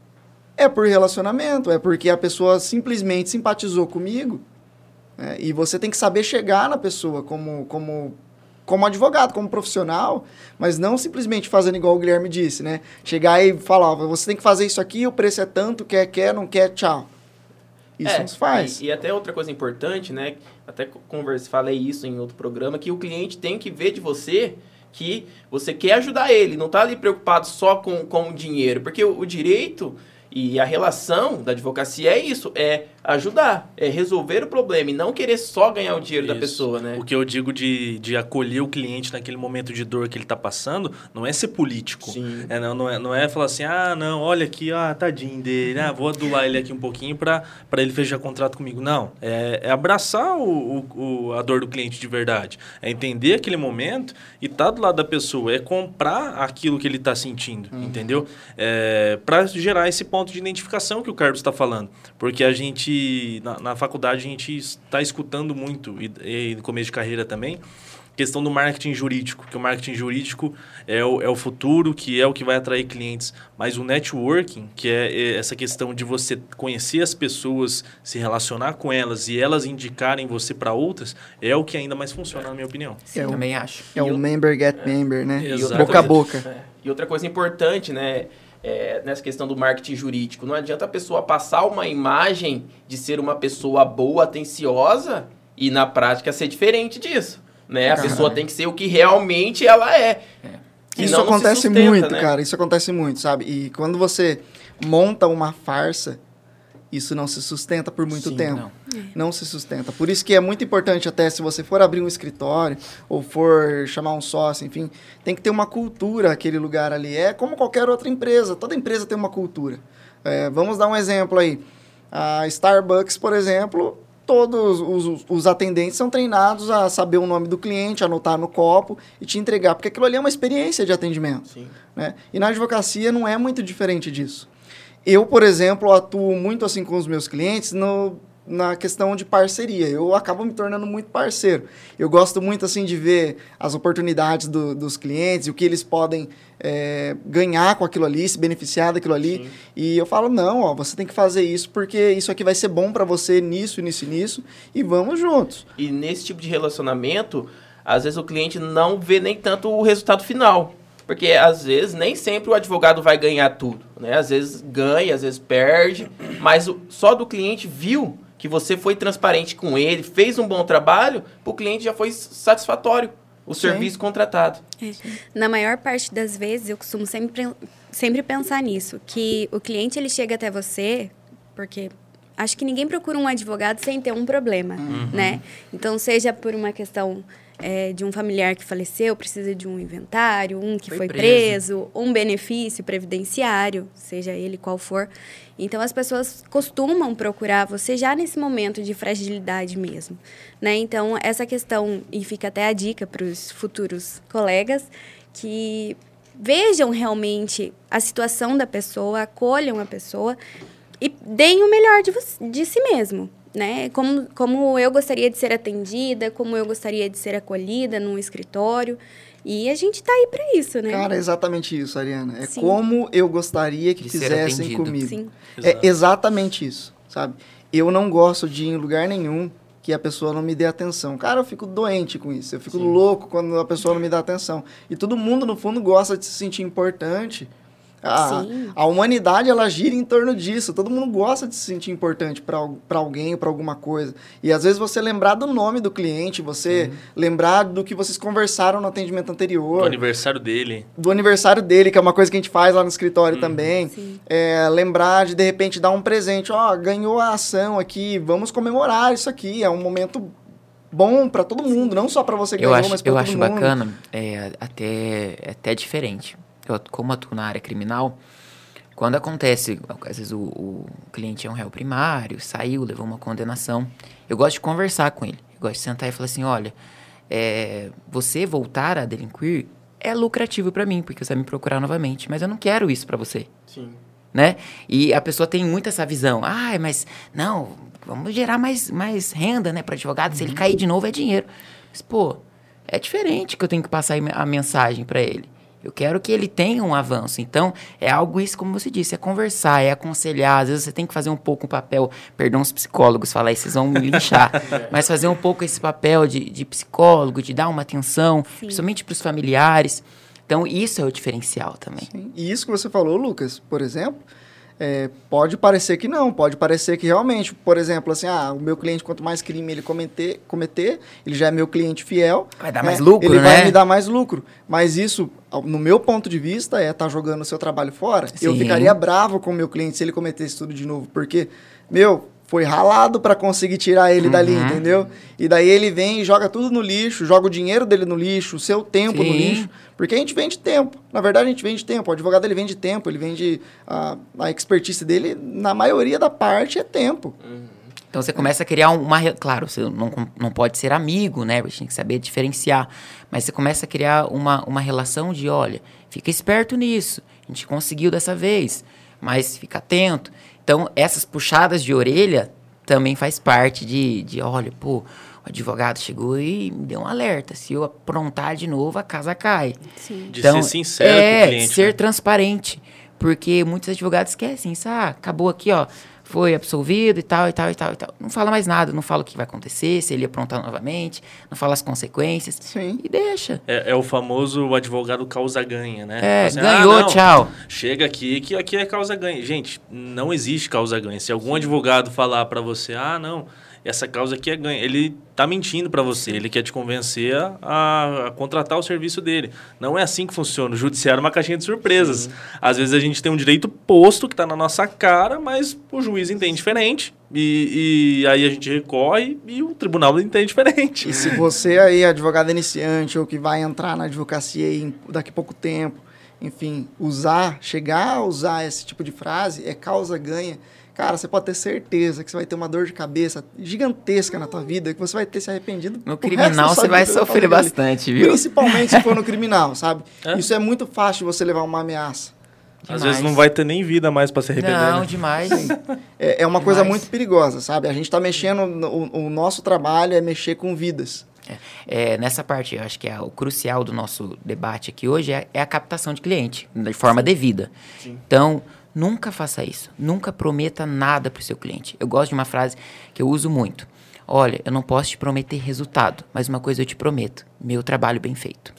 é por relacionamento, é porque a pessoa simplesmente simpatizou comigo. É, e você tem que saber chegar na pessoa como, como, como advogado, como profissional, mas não simplesmente fazendo igual o Guilherme disse, né? Chegar e falar, você tem que fazer isso aqui, o preço é tanto, quer, quer, não quer, tchau. Isso é, não se faz. E, e, até outra coisa importante, né? Até converse, falei isso em outro programa, que o cliente tem que ver de você que você quer ajudar ele, não está ali preocupado só com, com o dinheiro, porque o, o direito e a relação da advocacia é isso, é ajudar, é resolver o problema e não querer só ganhar o dinheiro isso. da pessoa, né? O que eu digo de, de acolher o cliente naquele momento de dor que ele está passando não é ser político. Sim. É, não, não, é, não é falar assim, ah, não, olha aqui, ah, tadinho dele, ah, vou adular ele aqui um pouquinho para ele fechar contrato comigo. Não, é, é abraçar o, o, a dor do cliente de verdade. É entender aquele momento e estar tá do lado da pessoa, é comprar aquilo que ele está sentindo, uhum. entendeu? É, para gerar esse ponto de identificação que o Carlos está falando. Porque a gente na, na faculdade, a gente está escutando muito, e, e no começo de carreira também, questão do marketing jurídico, que o marketing jurídico é o, é o futuro, que é o que vai atrair clientes. Mas o networking, que é, é essa questão de você conhecer as pessoas, se relacionar com elas e elas indicarem você para outras, é o que ainda mais funciona, na minha opinião. Sim, eu também acho. É o member get é, member, né? Boca a boca. É. E outra coisa importante, né? É, nessa questão do marketing jurídico. Não adianta a pessoa passar uma imagem de ser uma pessoa boa, atenciosa, e na prática ser diferente disso. Né? A pessoa tem que ser o que realmente ela é. é. Isso acontece sustenta, muito, né? cara. Isso acontece muito, sabe? E quando você monta uma farsa isso não se sustenta por muito Sim, tempo. Não. É. não. se sustenta. Por isso que é muito importante até se você for abrir um escritório ou for chamar um sócio, enfim, tem que ter uma cultura aquele lugar ali. É como qualquer outra empresa. Toda empresa tem uma cultura. É, vamos dar um exemplo aí. A Starbucks, por exemplo, todos os, os, atendentes são treinados a saber o nome do cliente, anotar no copo e te entregar, porque aquilo ali é uma experiência de atendimento. Sim. Né? E na advocacia não é muito diferente disso. Eu, por exemplo, atuo muito assim com os meus clientes no, na questão de parceria. Eu acabo me tornando muito parceiro. Eu gosto muito assim de ver as oportunidades do, dos clientes e o que eles podem é, ganhar com aquilo ali, se beneficiar daquilo ali. Sim. E eu falo não, ó, você tem que fazer isso porque isso aqui vai ser bom para você nisso, nisso, nisso e vamos juntos. E nesse tipo de relacionamento, às vezes o cliente não vê nem tanto o resultado final. Porque às vezes nem sempre o advogado vai ganhar tudo, né? Às vezes ganha, às vezes perde, mas o, só do cliente viu que você foi transparente com ele, fez um bom trabalho, o cliente já foi satisfatório o Sim. serviço contratado. É. Na maior parte das vezes, eu costumo sempre, sempre pensar nisso, que o cliente ele chega até você porque acho que ninguém procura um advogado sem ter um problema, né? Então, seja por uma questão é, de um familiar que faleceu, precisa de um inventário, um que Foi foi, preso. preso, um benefício previdenciário, seja ele qual for. Então, as pessoas costumam procurar você já nesse momento de fragilidade mesmo, né? Então, essa questão, e fica até a dica para os futuros colegas, que vejam realmente a situação da pessoa, acolham a pessoa e deem o melhor de, de si mesmo, né? Como, como eu gostaria de ser atendida, como eu gostaria de ser acolhida num escritório. E a gente tá aí para isso, né? Cara, é exatamente isso, Ariana. É Sim. como eu gostaria que De fizessem comigo. Sim. É exatamente isso, sabe? Eu não gosto de ir em lugar nenhum que a pessoa não me dê atenção. Cara, eu fico doente com isso. Eu fico louco quando a pessoa não me dá atenção. E todo mundo, no fundo, gosta de se sentir importante. A, Sim. a humanidade, ela gira em torno disso. Todo mundo gosta de se sentir importante para alguém, para alguma coisa. E às vezes você lembrar do nome do cliente, você lembrar do que vocês conversaram no atendimento anterior O aniversário dele. do aniversário dele, que é uma coisa que a gente faz lá no escritório também. Sim. É, lembrar de, de repente, dar um presente. Ó, ganhou a ação aqui, vamos comemorar isso aqui. É um momento bom para todo mundo, não só para você que Eu ganhou, acho, mas para eu todo acho mundo. bacana, é até, é até diferente. Eu, como atuo na área criminal, quando acontece, às vezes o, o cliente é um réu primário, saiu, levou uma condenação, eu gosto de conversar com ele. Eu gosto de sentar e falar assim, olha, é, você voltar a delinquir é lucrativo para mim, porque você vai me procurar novamente, mas eu não quero isso para você Sim. né? E a pessoa tem muito essa visão. Ah, mas não, vamos gerar mais, mais renda, né, para advogado. Se ele cair de novo é dinheiro. Mas pô, é diferente que eu tenho que passar a mensagem para ele. Eu quero que ele tenha um avanço. Então, é algo isso, como você disse, é conversar, é aconselhar. Às vezes você tem que fazer um pouco o papel, perdão os psicólogos falar isso, vocês vão me linchar, mas fazer um pouco esse papel de, de psicólogo, de dar uma atenção, Sim. principalmente para os familiares. Então, isso é o diferencial também. Sim. E isso que você falou, Lucas, por exemplo, é, pode parecer que não, pode parecer que realmente, por exemplo, assim, ah, o meu cliente, quanto mais crime ele cometer, cometer ele já é meu cliente fiel. Vai dar né? mais lucro, Ele né? vai me dar mais lucro. Mas isso, no meu ponto de vista, é estar jogando o seu trabalho fora. Eu Sim. ficaria bravo com o meu cliente se ele cometesse tudo de novo, porque, meu, foi ralado para conseguir tirar ele dali, Uhum. entendeu? E daí ele vem e joga tudo no lixo, joga o dinheiro dele no lixo, o seu tempo no Sim. lixo. Porque a gente vende tempo. Na verdade, a gente vende tempo. O advogado ele vende tempo, ele vende a, a expertise dele, na maioria da parte, é tempo. Então você começa a criar um, uma. Claro, você não, não pode ser amigo, né? Você tem que saber diferenciar. Mas você começa a criar uma, uma relação de: olha, fica esperto nisso. A gente conseguiu dessa vez, mas fica atento. Então, essas puxadas de orelha também faz parte de, de olha, pô, o advogado chegou e me deu um alerta. Se eu aprontar de novo, a casa cai. Sim. De ser sincero é, com o cliente. ser né? transparente. Porque muitos advogados esquecem isso. Ah, acabou aqui, ó. Foi absolvido e tal, e tal, e tal, e tal. Não fala mais nada, não fala o que vai acontecer, se ele aprontar novamente, não fala as consequências. Sim. E deixa. É, é o famoso advogado causa-ganha, né? É, assim, ganhou, "Ah, não, tchau. Chega aqui que aqui é causa-ganha. Gente, não existe causa-ganha. Se algum advogado falar pra você, ah, não, essa causa aqui é ganha, ele tá mentindo pra você. Ele quer te convencer a, a contratar o serviço dele. Não é assim que funciona. O judiciário é uma caixinha de surpresas. Às vezes a gente tem um direito posto que tá na nossa cara, mas o juiz entende diferente. E, e aí a gente recorre e o tribunal entende diferente. E se você aí, advogado iniciante, ou que vai entrar na advocacia em- daqui a pouco tempo, enfim, usar, chegar a usar esse tipo de frase, é causa-ganha. Cara, você pode ter certeza que você vai ter uma dor de cabeça gigantesca na tua vida, que você vai ter se arrependido. No criminal você vai sofrer bastante, viu? Principalmente se for no criminal, sabe? É. Isso é muito fácil de você levar uma ameaça. Às Demais. vezes não vai ter nem vida mais pra se arrepender. Não, né? demais. É, é uma coisa Demais. muito perigosa, sabe? A gente está mexendo, o, o nosso trabalho é mexer com vidas. É, nessa parte, eu acho que é o crucial do nosso debate aqui hoje é, é a captação de cliente, de forma devida. Então, nunca faça isso. Nunca prometa nada para o seu cliente. Eu gosto de uma frase que eu uso muito. Olha, eu não posso te prometer resultado, mas uma coisa eu te prometo: meu trabalho bem feito.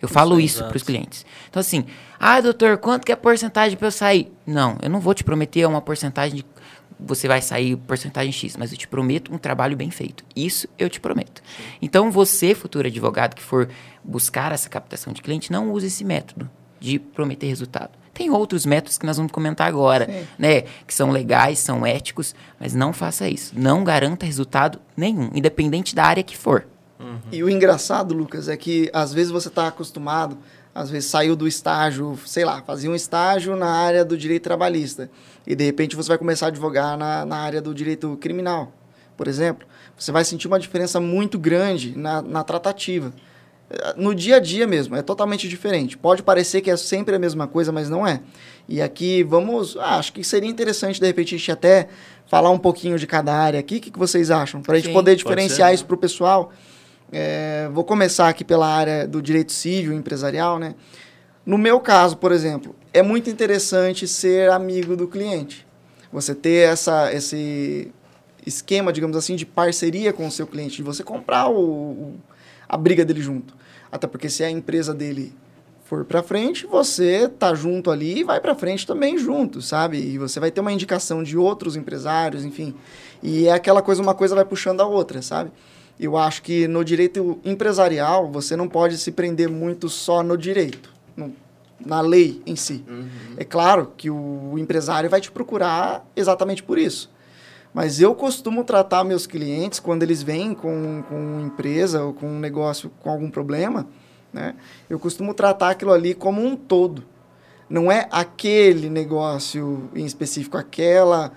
Eu falo isso para os clientes. Então, assim, ah, doutor, quanto que é a porcentagem para eu sair? Não, eu não vou te prometer uma porcentagem de você vai sair porcentagem X, mas eu te prometo um trabalho bem feito. Isso eu te prometo. Então, você, futuro advogado que for buscar essa captação de cliente, não use esse método de prometer resultado. Tem outros métodos que nós vamos comentar agora, Sim. né? Que são legais, são éticos, mas não faça isso. Não garanta resultado nenhum, independente da área que for. E o engraçado, Lucas, é que às vezes você está acostumado, às vezes saiu do estágio, sei lá, fazia um estágio na área do direito trabalhista. E de repente você vai começar a advogar na, na área do direito criminal, por exemplo. Você vai sentir uma diferença muito grande na, na tratativa. No dia a dia mesmo, é totalmente diferente. Pode parecer que é sempre a mesma coisa, mas não é. E aqui vamos. ah, acho que seria interessante, de repente, a gente até falar um pouquinho de cada área aqui. O que, que vocês acham? Para a gente poder pode diferenciar ser, isso para o pessoal. É, vou começar aqui pela área do direito civil empresarial, né? No meu caso, por exemplo, é muito interessante ser amigo do cliente. Você ter essa, esse esquema, digamos assim, de parceria com o seu cliente, de você comprar o, o- a briga dele junto. Até porque se a empresa dele for para frente, você tá junto ali e vai para frente também junto, sabe? E você vai ter uma indicação de outros empresários, enfim. E é aquela coisa, uma coisa vai puxando a outra, sabe? Eu acho que no direito empresarial você não pode se prender muito só no direito, no- na lei em si. É claro que o empresário vai te procurar exatamente por isso. Mas eu costumo tratar meus clientes, quando eles vêm com, com empresa ou com um negócio com algum problema, né? Eu costumo tratar aquilo ali como um todo. Não é aquele negócio em específico, aquela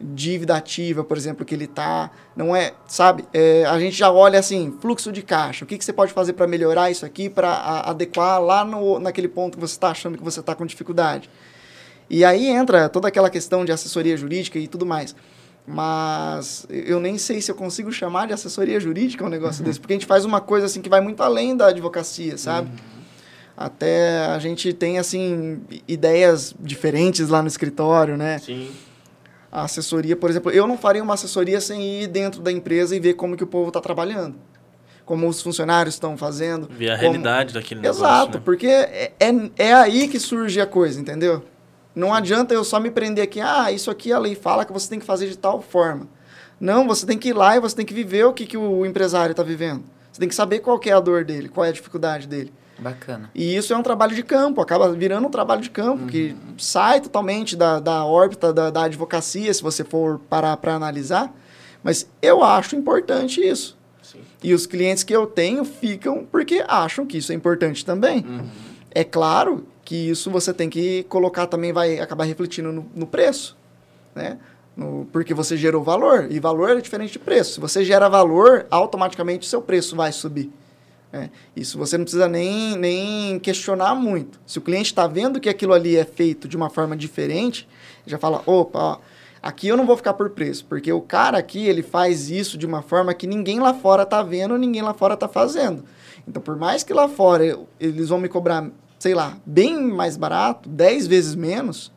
dívida ativa, por exemplo, que ele tá. Não é, sabe? É, a gente já olha assim, fluxo de caixa. O que, que você pode fazer para melhorar isso aqui, para adequar lá no, naquele ponto que você está achando que você está com dificuldade. E aí entra toda aquela questão de assessoria jurídica e tudo mais. Mas eu nem sei se eu consigo chamar de assessoria jurídica um negócio desse, porque a gente faz uma coisa assim que vai muito além da advocacia, sabe? Até a gente tem assim ideias diferentes lá no escritório, né? Sim. A assessoria, por exemplo, eu não faria uma assessoria sem ir dentro da empresa e ver como que o povo está trabalhando, como os funcionários estão fazendo. Ver a como- realidade daquele negócio. Exato, né? porque é, é, é aí que surge a coisa, entendeu? Não adianta eu só me prender aqui, ah, isso aqui a lei fala que você tem que fazer de tal forma. Não, você tem que ir lá e você tem que viver o que, que o empresário está vivendo. Você tem que saber qual que é a dor dele, qual é a dificuldade dele. Bacana. E isso é um trabalho de campo, acaba virando um trabalho de campo, que sai totalmente da, da órbita da, da advocacia, se você for parar para analisar. Mas eu acho importante isso. Sim. E os clientes que eu tenho ficam porque acham que isso é importante também. É claro que isso você tem que colocar também, vai acabar refletindo no, no preço, né? No- porque você gerou valor, e valor é diferente de preço. Se você gera valor, automaticamente o seu preço vai subir. né? Isso você não precisa nem, nem questionar muito. Se o cliente está vendo que aquilo ali é feito de uma forma diferente, já fala, opa, ó, aqui eu não vou ficar por preço, porque o cara aqui, ele faz isso de uma forma que ninguém lá fora está vendo, ninguém lá fora está fazendo. Então, por mais que lá fora eles vão me cobrar, sei lá, bem mais barato, 10 vezes menos,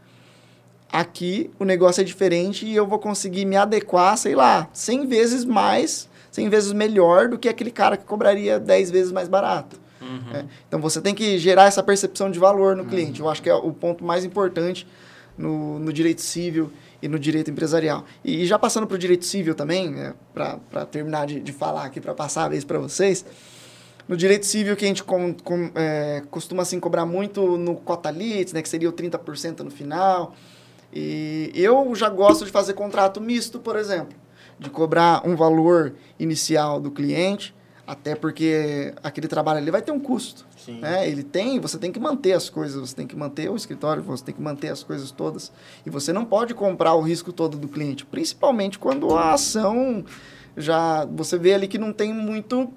aqui o negócio é diferente e eu vou conseguir me adequar, sei lá, 100 vezes mais, 100 vezes melhor do que aquele cara que cobraria 10 vezes mais barato. É, Então você tem que gerar essa percepção de valor no cliente. Eu acho que é o ponto mais importante no, no direito civil e no direito empresarial. E, já passando para o direito civil também, né, para terminar de, de falar aqui, para passar a vez para vocês, no direito civil que a gente com- com- é, costuma assim, cobrar muito no cota litis, né, que seria o 30% no final. E eu já gosto de fazer contrato misto, por exemplo, de cobrar um valor inicial do cliente, até porque aquele trabalho ali vai ter um custo. Sim. Né? Ele tem, você tem que manter as coisas, você tem que manter o escritório, você tem que manter as coisas todas. E você não pode comprar o risco todo do cliente, principalmente quando a ação já você vê ali que não tem muito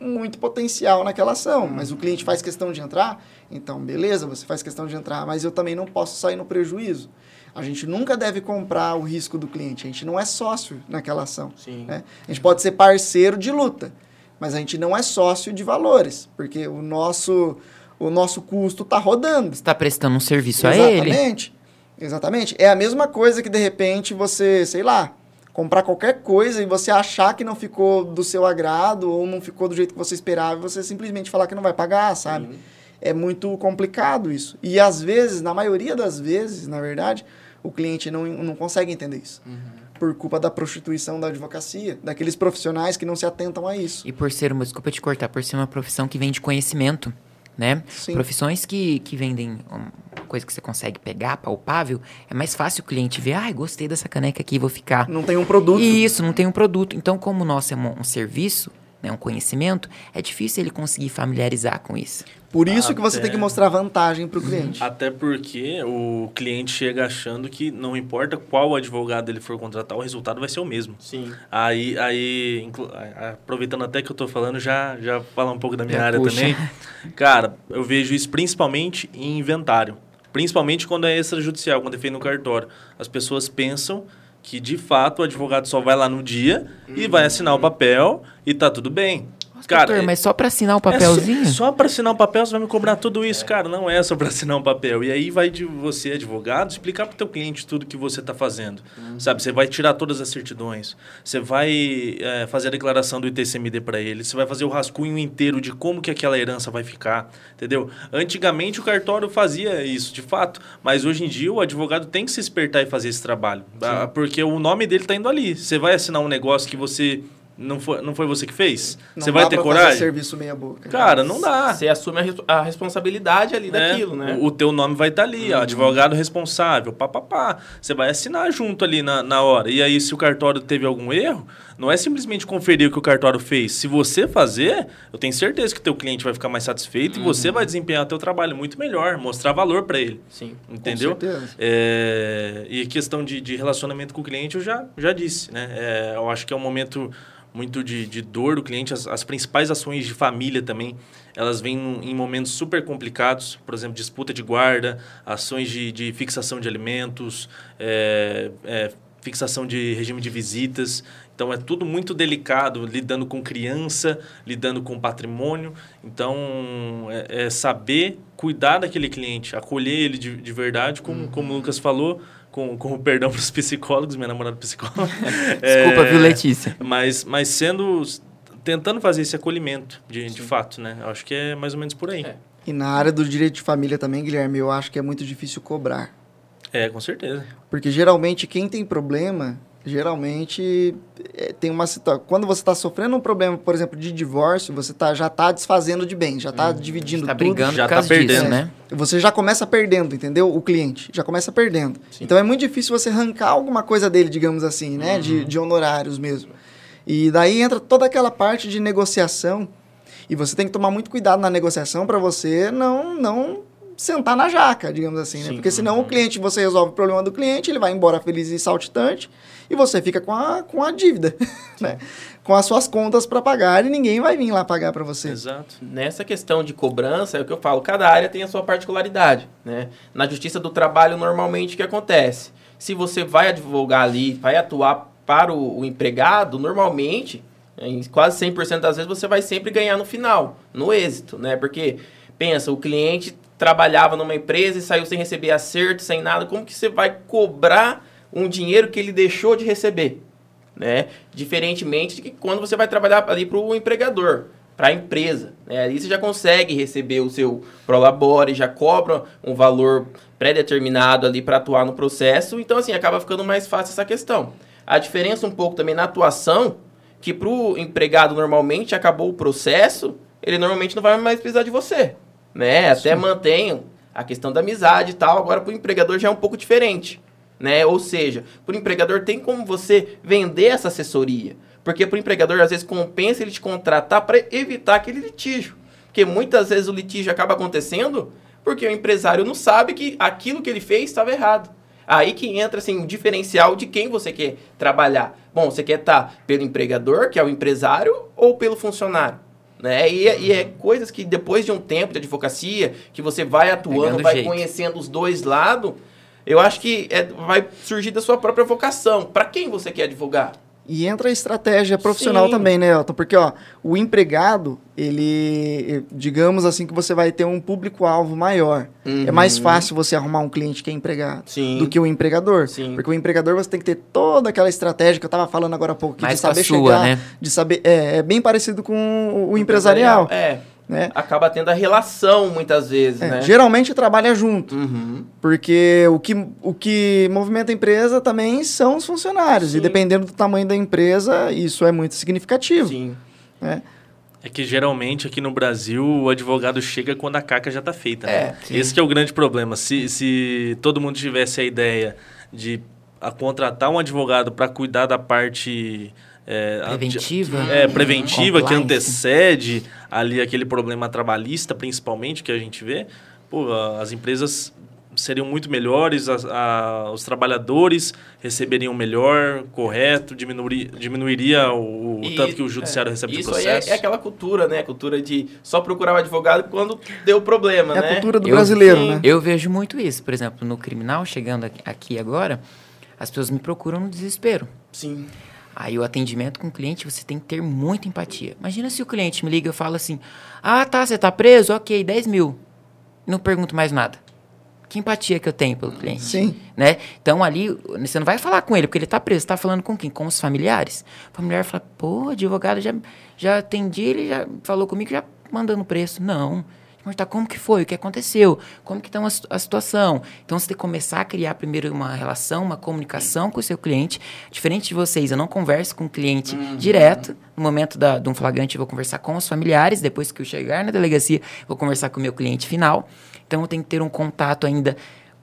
muito potencial naquela ação, mas o cliente faz questão de entrar, então beleza, você faz questão de entrar, mas eu também não posso sair no prejuízo. A gente nunca deve comprar o risco do cliente, a gente não é sócio naquela ação. Sim. né? A gente pode ser parceiro de luta, mas a gente não é sócio de valores, porque o nosso, o nosso custo está rodando. Você está prestando um serviço a ele. Exatamente. Exatamente. É a mesma coisa que de repente você, sei lá, comprar qualquer coisa e você achar que não ficou do seu agrado ou não ficou do jeito que você esperava e você simplesmente falar que não vai pagar, sabe? Sim. É muito complicado isso. E às vezes, na maioria das vezes, na verdade, o cliente não, não consegue entender isso. Por culpa da prostituição da advocacia, daqueles profissionais que não se atentam a isso. E por ser uma, desculpa te cortar, por ser uma profissão que vende conhecimento, né? Sim. Profissões que, que vendem um, coisa que você consegue pegar, palpável, é mais fácil o cliente ver, ai, gostei dessa caneca aqui, vou ficar. Não tem um produto. Isso, não tem um produto. Então, como o nosso é um, um serviço, né, um conhecimento, é difícil ele conseguir familiarizar com isso. Por isso que você Até- tem que mostrar vantagem para o cliente. Até porque o cliente chega achando que não importa qual advogado ele for contratar, o resultado vai ser o mesmo. Sim. Aí, aí inclu- aproveitando até que eu tô falando, já, já falar um pouco da minha área puxa. também. Cara, eu vejo isso principalmente em inventário. Principalmente quando é extrajudicial, quando é feito no cartório. As pessoas pensam que, de fato, o advogado só vai lá no dia e vai assinar o papel e tá tudo bem. Cara, Doutor, é- mas só para assinar o é só- papelzinho? só para assinar um papel você vai me cobrar tudo isso, cara. Não é só para assinar um papel. E aí vai de você, advogado, explicar para o teu cliente tudo que você está fazendo. Sabe? Você vai tirar todas as certidões. Você vai é, fazer a declaração do ITCMD para ele. Você vai fazer o rascunho inteiro de como que aquela herança vai ficar. Entendeu? Antigamente o cartório fazia isso, de fato. Mas hoje em dia o advogado tem que se espertar e fazer esse trabalho. Ah, Porque o nome dele está indo ali. Você vai assinar um negócio que você... Não foi, não foi você que fez? Não você vai dá ter pra fazer coragem? serviço meia boca. Cara, não dá. Você assume a, a responsabilidade ali né? daquilo, né? O, o teu nome vai estar ali, ó, advogado responsável, papapá. Você vai assinar junto ali na, na hora. E aí, se o cartório teve algum erro, não é simplesmente conferir o que o cartório fez. Se você fazer, eu tenho certeza que teu cliente vai ficar mais satisfeito e você vai desempenhar o teu trabalho muito melhor, mostrar valor para ele. Sim. Entendeu? certeza. É, e questão de, de relacionamento com o cliente, eu já, já disse, né? É, eu acho que é um momento muito de, de dor do cliente. As, as principais ações de família também, elas vêm em momentos super complicados. Por exemplo, disputa de guarda, ações de, de fixação de alimentos, é, é, fixação de regime de visitas. Então, é tudo muito delicado, lidando com criança, lidando com patrimônio. Então, é, é saber cuidar daquele cliente, acolher ele de, de verdade, como, como o Lucas falou, com, com o perdão para os psicólogos, minha namorada é psicóloga. Desculpa, É, viu, Letícia? Mas, mas sendo... Tentando fazer esse acolhimento, de, de fato, né? Eu acho que é mais ou menos por aí. É. E na área do direito de família também, Guilherme, eu acho que é muito difícil cobrar. É, com certeza. Porque geralmente quem tem problema, geralmente é, tem uma situação. Quando você está sofrendo um problema, por exemplo, de divórcio, você tá, já está desfazendo de bem, já está dividindo Tá tudo. brigando já por tá causa disso, perdendo. né? Você já começa perdendo, entendeu? O cliente já começa perdendo. Então é muito difícil você arrancar alguma coisa dele, digamos assim, né? De, de honorários mesmo. E daí entra toda aquela parte de negociação. E você tem que tomar muito cuidado na negociação para você não, não sentar na jaca, digamos assim, né? Sim. Porque senão o cliente, você resolve o problema do cliente, ele vai embora feliz e saltitante e você fica com a, com a dívida, né? Com as suas contas para pagar e ninguém vai vir lá pagar para você. Exato. Nessa questão de cobrança, é o que eu falo, cada área tem a sua particularidade, né? Na justiça do trabalho, normalmente, o que acontece? Se você vai advogar ali, vai atuar para o, o empregado, normalmente, em quase 100% das vezes, você vai sempre ganhar no final, no êxito, né? Porque, pensa, o cliente trabalhava numa empresa e saiu sem receber acerto, sem nada, como que você vai cobrar um dinheiro que ele deixou de receber? né? Diferentemente de que quando você vai trabalhar ali para o empregador, para a empresa, né? Ali você já consegue receber o seu prolabore, já cobra um valor pré-determinado ali para atuar no processo, então assim acaba ficando mais fácil essa questão. A diferença um pouco também na atuação, que para o empregado normalmente acabou o processo, ele normalmente não vai mais precisar de você, né? Até mantém a questão da amizade e tal, agora para o empregador já é um pouco diferente né? Ou seja, para o empregador tem como você vender essa assessoria. Porque para o empregador, às vezes, compensa ele te contratar para evitar aquele litígio. Porque muitas vezes o litígio acaba acontecendo porque o empresário não sabe que aquilo que ele fez estava errado. Aí que entra assim, o diferencial de quem você quer trabalhar. Bom, você quer estar pelo empregador, que é o empresário, ou pelo funcionário? Né? E, é- e é coisas que depois de um tempo de advocacia, que você vai atuando, Pegando vai jeito. conhecendo os dois lados, eu acho que é- vai surgir da sua própria vocação. Para quem você quer advogar? E entra a estratégia profissional Sim. também, né, Elton? Porque, ó, o empregado, ele, digamos assim, que você vai ter um público-alvo maior. É mais fácil você arrumar um cliente que é empregado Uhum. Sim. do que o empregador. Sim. Porque o empregador você tem que ter toda aquela estratégia que eu estava falando agora há pouco, de saber sua, chegar, né? de saber... É, é bem parecido com o empresarial, É. né? Acaba tendo a relação muitas vezes, É, né? Geralmente trabalha junto. Uhum. Porque o que, o que movimenta a empresa também são os funcionários. Sim. E dependendo do tamanho da empresa, isso é muito significativo. Sim. né? É que geralmente aqui no Brasil o advogado chega quando a caca já está feita. Né? É. Esse que é o grande problema. Se, se todo mundo tivesse a ideia de a contratar um advogado para cuidar da parte é, Preventiva. é, preventiva que antecede ali aquele problema trabalhista, principalmente que a gente vê, pô, a- as empresas seriam muito melhores, as- a- os trabalhadores receberiam melhor, correto, diminuiria, diminuiria o, o E- tanto que o judiciário recebe de Isso aí processo. é, é aquela cultura, né? Cultura de só procurar o advogado quando deu problema, É né? a cultura do Eu- brasileiro, sim. né? Eu vejo muito isso. Por exemplo, no criminal, chegando aqui- aqui agora, as pessoas me procuram no desespero. Sim. Aí o atendimento com o cliente, você tem que ter muita empatia. Imagina se o cliente me liga e fala assim, ah, tá, você tá preso? Ok, 10 mil. Não pergunto mais nada. Que empatia que eu tenho pelo cliente. Sim. Né? Então ali, você não vai falar com ele, porque ele tá preso. Você tá falando com quem? Com os familiares. O familiar fala, pô, advogado, já, já atendi, ele já falou comigo, já mandando preço. Não. Mas tá, como que foi? O que aconteceu? Como que está a, situ- a situação? Então, você tem que começar a criar primeiro uma relação, uma comunicação com o seu cliente. Diferente de vocês, eu não converso com o cliente direto. No momento da, de um flagrante, eu vou conversar com os familiares. Depois que eu chegar na delegacia, vou conversar com o meu cliente final. Então, eu tenho que ter um contato ainda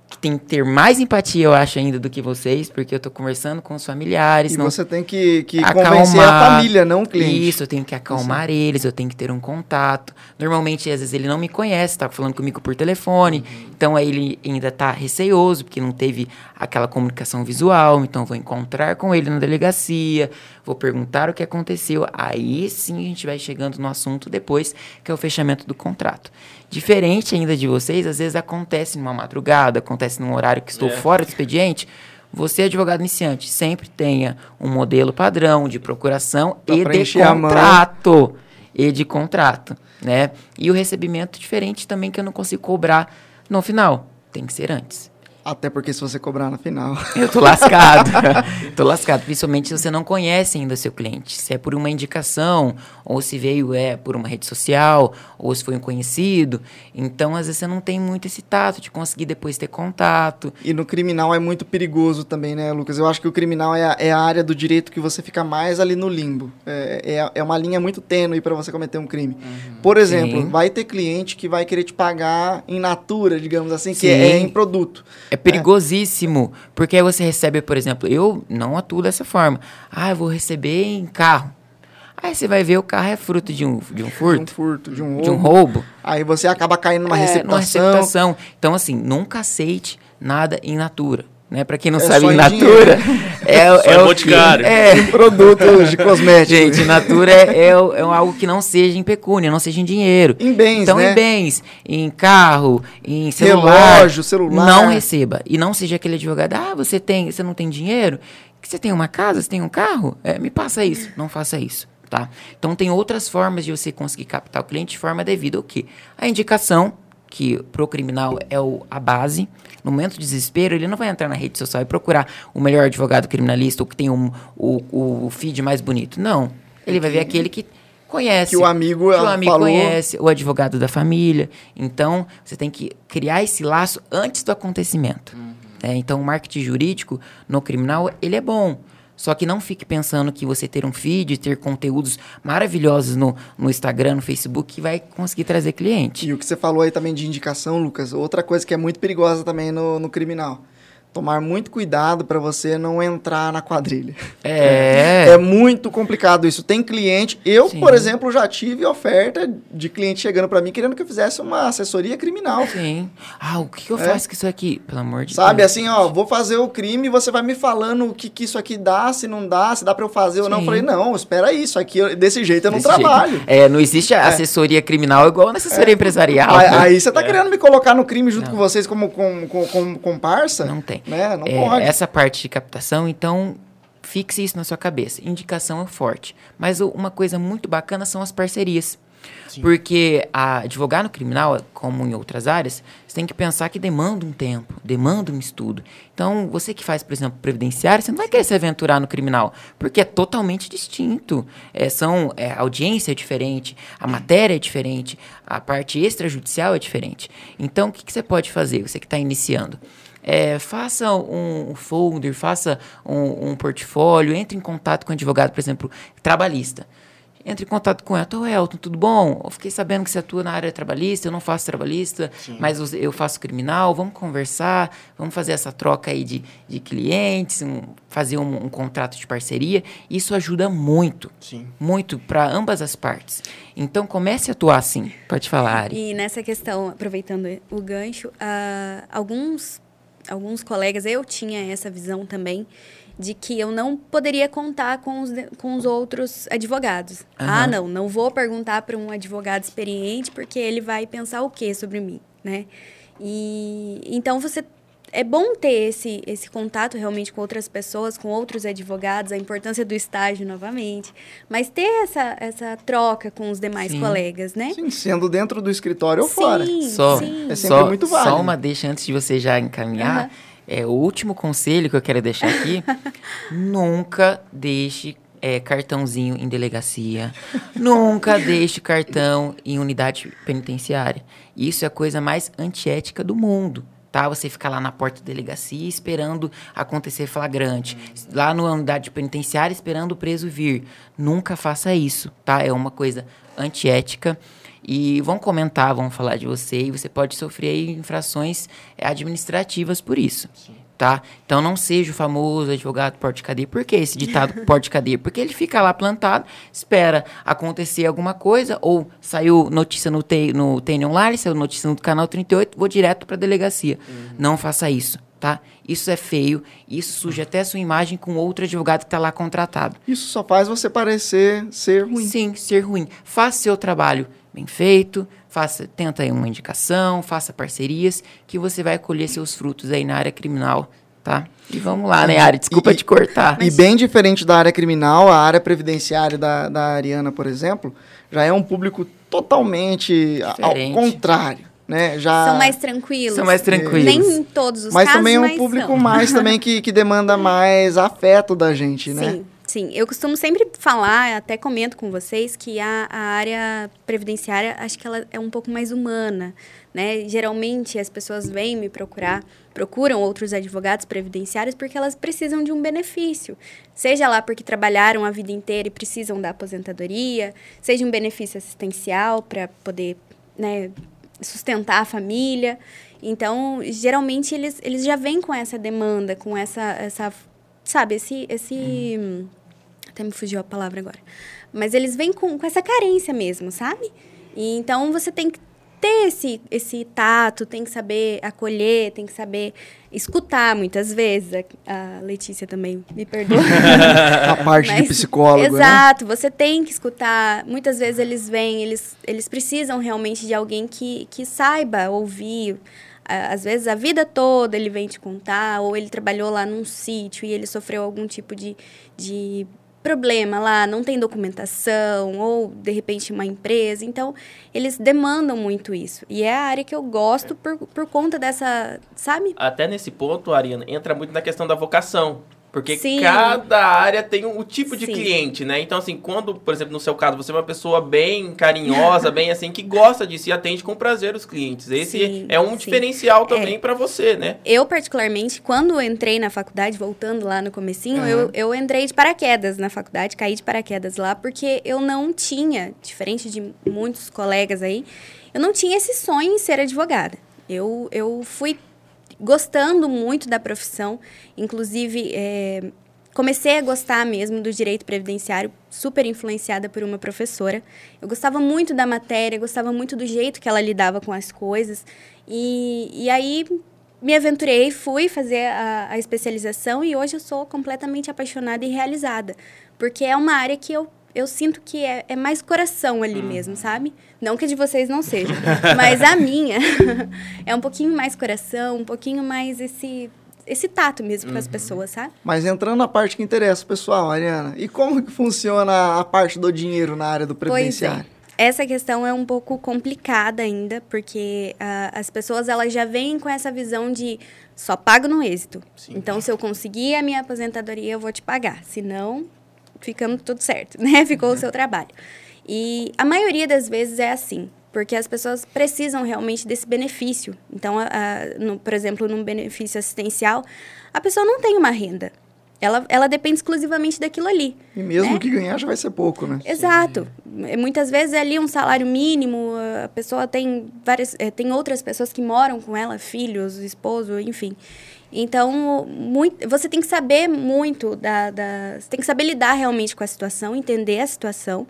que tem que ter mais empatia, eu acho, ainda do que vocês, porque eu tô conversando com os familiares. E não você tem que, que acalmar. convencer a família, não o cliente. Isso, eu tenho que acalmar eles, eu tenho que ter um contato. Normalmente, às vezes, ele não me conhece, tá falando comigo por telefone. Então, aí ele ainda tá receoso, porque não teve aquela comunicação visual. Então, vou encontrar com ele na delegacia, vou perguntar o que aconteceu. Aí sim a gente vai chegando no assunto depois, que é o fechamento do contrato. Diferente ainda de vocês, às vezes acontece numa madrugada, acontece num horário que estou É. fora do expediente. Você, advogado iniciante, sempre tenha um modelo padrão de procuração Pra e de contrato. E de contrato, né? E o recebimento diferente também que eu não consigo cobrar no final. Tem que ser antes. Até porque se você cobrar na final. Eu tô lascado. tô lascado. Principalmente se você não conhece ainda seu cliente. Se é por uma indicação, ou se veio é por uma rede social, ou se foi um conhecido. Então, às vezes, você não tem muito esse tato de conseguir depois ter contato. E no criminal é muito perigoso também, né, Lucas? Eu acho que o criminal é a, é a área do direito que você fica mais ali no limbo. É, é, é uma linha muito tênue para você cometer um crime. Por exemplo, Sim. vai ter cliente que vai querer te pagar em natura, digamos assim, que Sim. é em produto. É perigosíssimo. Porque aí você recebe, por exemplo, eu não atuo dessa forma. Ah, eu vou receber em carro. Aí você vai ver o carro é fruto de um, de um De um furto, furto, de um roubo. de um roubo. Aí você acaba caindo numa É, receptação. numa receptação. Então, assim, nunca aceite nada in natura. Né? Pra quem não É sabe, só in em natura é, Só é em o boticário. que- É, Produtos de cosméticos. gente, in natura é, é, é algo que não seja em pecúnia, não seja em dinheiro. Em bens, Então, né? em bens, em carro, em celular. Relógio, celular. Não receba. E não seja aquele advogado, ah, você tem, você não tem dinheiro? Que Você tem uma casa, você tem um carro? É, me passa isso. Não faça isso, tá? Então, tem outras formas de você conseguir captar o cliente de forma devida. O quê? A indicação, que pro criminal é o, a base. No momento de desespero, ele não vai entrar na rede social e procurar o melhor advogado criminalista ou que tem um, o, o feed mais bonito. Não. Ele vai ver aquele que conhece. Que o amigo, que o amigo falou. conhece, o advogado da família. Então, você tem que criar esse laço antes do acontecimento. É, então, o marketing jurídico no criminal, ele é bom. Só que não fique pensando que você ter um feed, ter conteúdos maravilhosos no, no Instagram, no Facebook, vai conseguir trazer cliente. E o que você falou aí também de indicação, Lucas, outra coisa que é muito perigosa também no, no criminal. Tomar muito cuidado para você não entrar na quadrilha. É. É muito complicado isso. Tem cliente, eu, Sim. por exemplo, já tive oferta de cliente chegando para mim querendo que eu fizesse uma assessoria criminal. Sim. Ah, o que, eu É. faço com isso aqui? Pelo amor de Sabe, Deus. assim, ó, vou fazer o crime e você vai me falando o que, que isso aqui dá, se não dá, se dá para eu fazer ou não. Eu Sim. falei, não, espera isso aqui, eu- desse jeito eu não Desse jeito. trabalho. É, não existe a assessoria criminal igual na assessoria empresarial. Aí, aí você tá querendo me colocar no crime junto Não. com vocês como com, com, com, comparsa? Não tem. Né? Não É, pode. Essa parte de captação, então, fixe isso na sua cabeça. Indicação é forte. Mas uma coisa muito bacana são as parcerias. Porque a, advogar no criminal, como em outras áreas, você tem que pensar que demanda um tempo, demanda um estudo. Então, você que faz, por exemplo, previdenciário, você não vai querer se aventurar no criminal, porque é totalmente distinto. É, são, é, a audiência é diferente, a matéria é diferente, a parte extrajudicial é diferente. Então, o que, que você pode fazer, você que está iniciando? É, faça um, folder, faça um, um portfólio, entre em contato com um advogado, por exemplo, trabalhista. entra em contato com ela. Ô, Elton, tudo bom? Eu fiquei sabendo que você atua na área trabalhista, eu não faço trabalhista, mas eu faço criminal, vamos conversar, vamos fazer essa troca aí de, de clientes, um, fazer um, um, contrato de parceria. Isso ajuda muito, Sim. muito para ambas as partes. Então, comece a atuar assim. Pode falar, Ari. E nessa questão, aproveitando o gancho, uh, alguns, alguns colegas, eu tinha essa visão também, de que eu não poderia contar com os, com os outros advogados. Uhum. Ah, não, não vou perguntar para um advogado experiente porque ele vai pensar o que sobre mim, né? E então você é bom ter esse, esse contato realmente com outras pessoas, com outros advogados, a importância do estágio novamente, mas ter essa, essa troca com os demais Sim. colegas, né? Sim, sendo dentro do escritório ou sim, fora. Só, sim. É sempre só, muito válido. Só uma deixa antes de você já encaminhar. Uhum. É, o último conselho que eu quero deixar aqui: nunca deixe é, cartãozinho em delegacia. nunca deixe cartão em unidade penitenciária. Isso é a coisa mais antiética do mundo. Tá? Você ficar lá na porta da delegacia esperando acontecer flagrante. Lá na unidade penitenciária esperando o preso vir. Nunca faça isso, tá? É uma coisa antiética. E vão comentar, vão falar de você e você pode sofrer infrações administrativas por isso. Tá? Então não seja o famoso advogado porte-cadeia. Por que esse ditado porte-cadeia? Porque ele fica lá plantado, espera acontecer alguma coisa, ou saiu notícia no, te, no TN Online, saiu notícia no canal 38, vou direto para a delegacia. Não faça isso, tá? Isso é feio, isso suja até a sua imagem com outro advogado que está lá contratado. Isso só faz você parecer ser ruim. Sim, ser ruim. Faça seu trabalho bem feito, faça, tenta aí uma indicação, faça parcerias, que você vai colher seus frutos aí na área criminal, tá? E vamos lá, né, Ari? Desculpa E- te cortar. E bem diferente da área criminal, a área previdenciária da, da Ariana, por exemplo, já é um público totalmente a- ao Diferente. contrário, né? Já, São mais tranquilos. São mais tranquilos. Nem em todos os mas casos, também é um mas público são. mais também que, que demanda mais afeto da gente, né? Sim, sim. Eu costumo sempre falar, até comento com vocês, que a, a área previdenciária, acho que ela é um pouco mais humana, né? Geralmente as pessoas vêm me procurar, procuram outros advogados previdenciários porque elas precisam de um benefício. Seja lá porque trabalharam a vida inteira e precisam da aposentadoria, seja um benefício assistencial para poder, né, sustentar a família. Então, geralmente eles, eles já vêm com essa demanda, com essa, essa sabe, esse, esse até me fugiu a palavra agora. Mas eles vêm com, com essa carência mesmo, sabe? E então você tem que ter esse, esse tato, tem que saber acolher, tem que saber escutar muitas vezes. A, a Letícia também me perdoa. A parte de Mas- psicólogo, né? Exato, você tem que escutar. Muitas vezes eles vêm, eles, eles precisam realmente de alguém que, que saiba ouvir. Às vezes a vida toda ele vem te contar, ou ele trabalhou lá num sítio e ele sofreu algum tipo de, de problema lá, não tem documentação, ou de repente uma empresa. Então, eles demandam muito isso. E é a área que eu gosto por, por conta dessa, sabe? Até nesse ponto, Ariana, entra muito na questão da vocação. Porque Sim. cada área tem um, o tipo de Sim. cliente, né? Então, assim, quando, por exemplo, no seu caso, você é uma pessoa bem carinhosa, bem assim, que gosta disso e atende com prazer os clientes. Esse Sim, é um diferencial também pra você, né? Eu, particularmente, quando entrei na faculdade, voltando lá no comecinho, eu, eu entrei de paraquedas na faculdade, caí de paraquedas lá, porque eu não tinha, diferente de muitos colegas aí, eu não tinha esse sonho em ser advogada. Eu, eu fui gostando muito da profissão, inclusive é, comecei a gostar mesmo do direito previdenciário, super influenciada por uma professora. Eu gostava muito da matéria, gostava muito do jeito que ela lidava com as coisas. E, e aí me aventurei, fui fazer a, a especialização e hoje eu sou completamente apaixonada e realizada. Porque é uma área que eu, eu sinto que é, é mais coração ali mesmo, sabe? Não que a de vocês não seja, mas a minha é um pouquinho mais coração, um pouquinho mais esse, esse tato mesmo com as pessoas, sabe? Mas entrando na parte que interessa o pessoal, Ariana, e como que funciona a parte do dinheiro na área do Pois previdenciário? é. Essa questão é um pouco complicada ainda, porque ah, as pessoas elas já vêm com essa visão de só pago no êxito. Então, se eu conseguir a minha aposentadoria, eu vou te pagar. Se não, ficamos tudo certo, né? Ficou o seu trabalho. E a maioria das vezes é assim, porque as pessoas precisam realmente desse benefício. Então, a- a- no- por exemplo, num benefício assistencial, a pessoa não tem uma renda. ela, ela depende exclusivamente daquilo ali. E mesmo né? que ganhar já vai ser pouco, né? Exato. Muitas vezes é ali um salário mínimo, a pessoa tem várias, eh, tem outras pessoas que moram com ela, filhos, esposo, enfim. Então, muito, você tem que saber muito da, da, você tem que saber lidar realmente com a situação, entender a situação.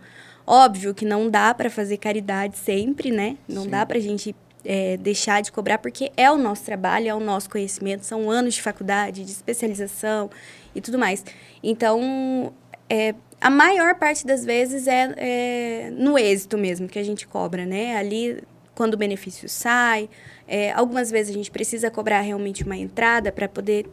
Óbvio que não dá para fazer caridade sempre, né? Não Sim. dá para a gente é, deixar de cobrar porque é o nosso trabalho, é o nosso conhecimento, são anos de faculdade, de especialização e tudo mais. Então, é, a maior parte das vezes é, é no êxito mesmo que a gente cobra, né? Ali, quando o benefício sai, é, algumas vezes a gente precisa cobrar realmente uma entrada para poder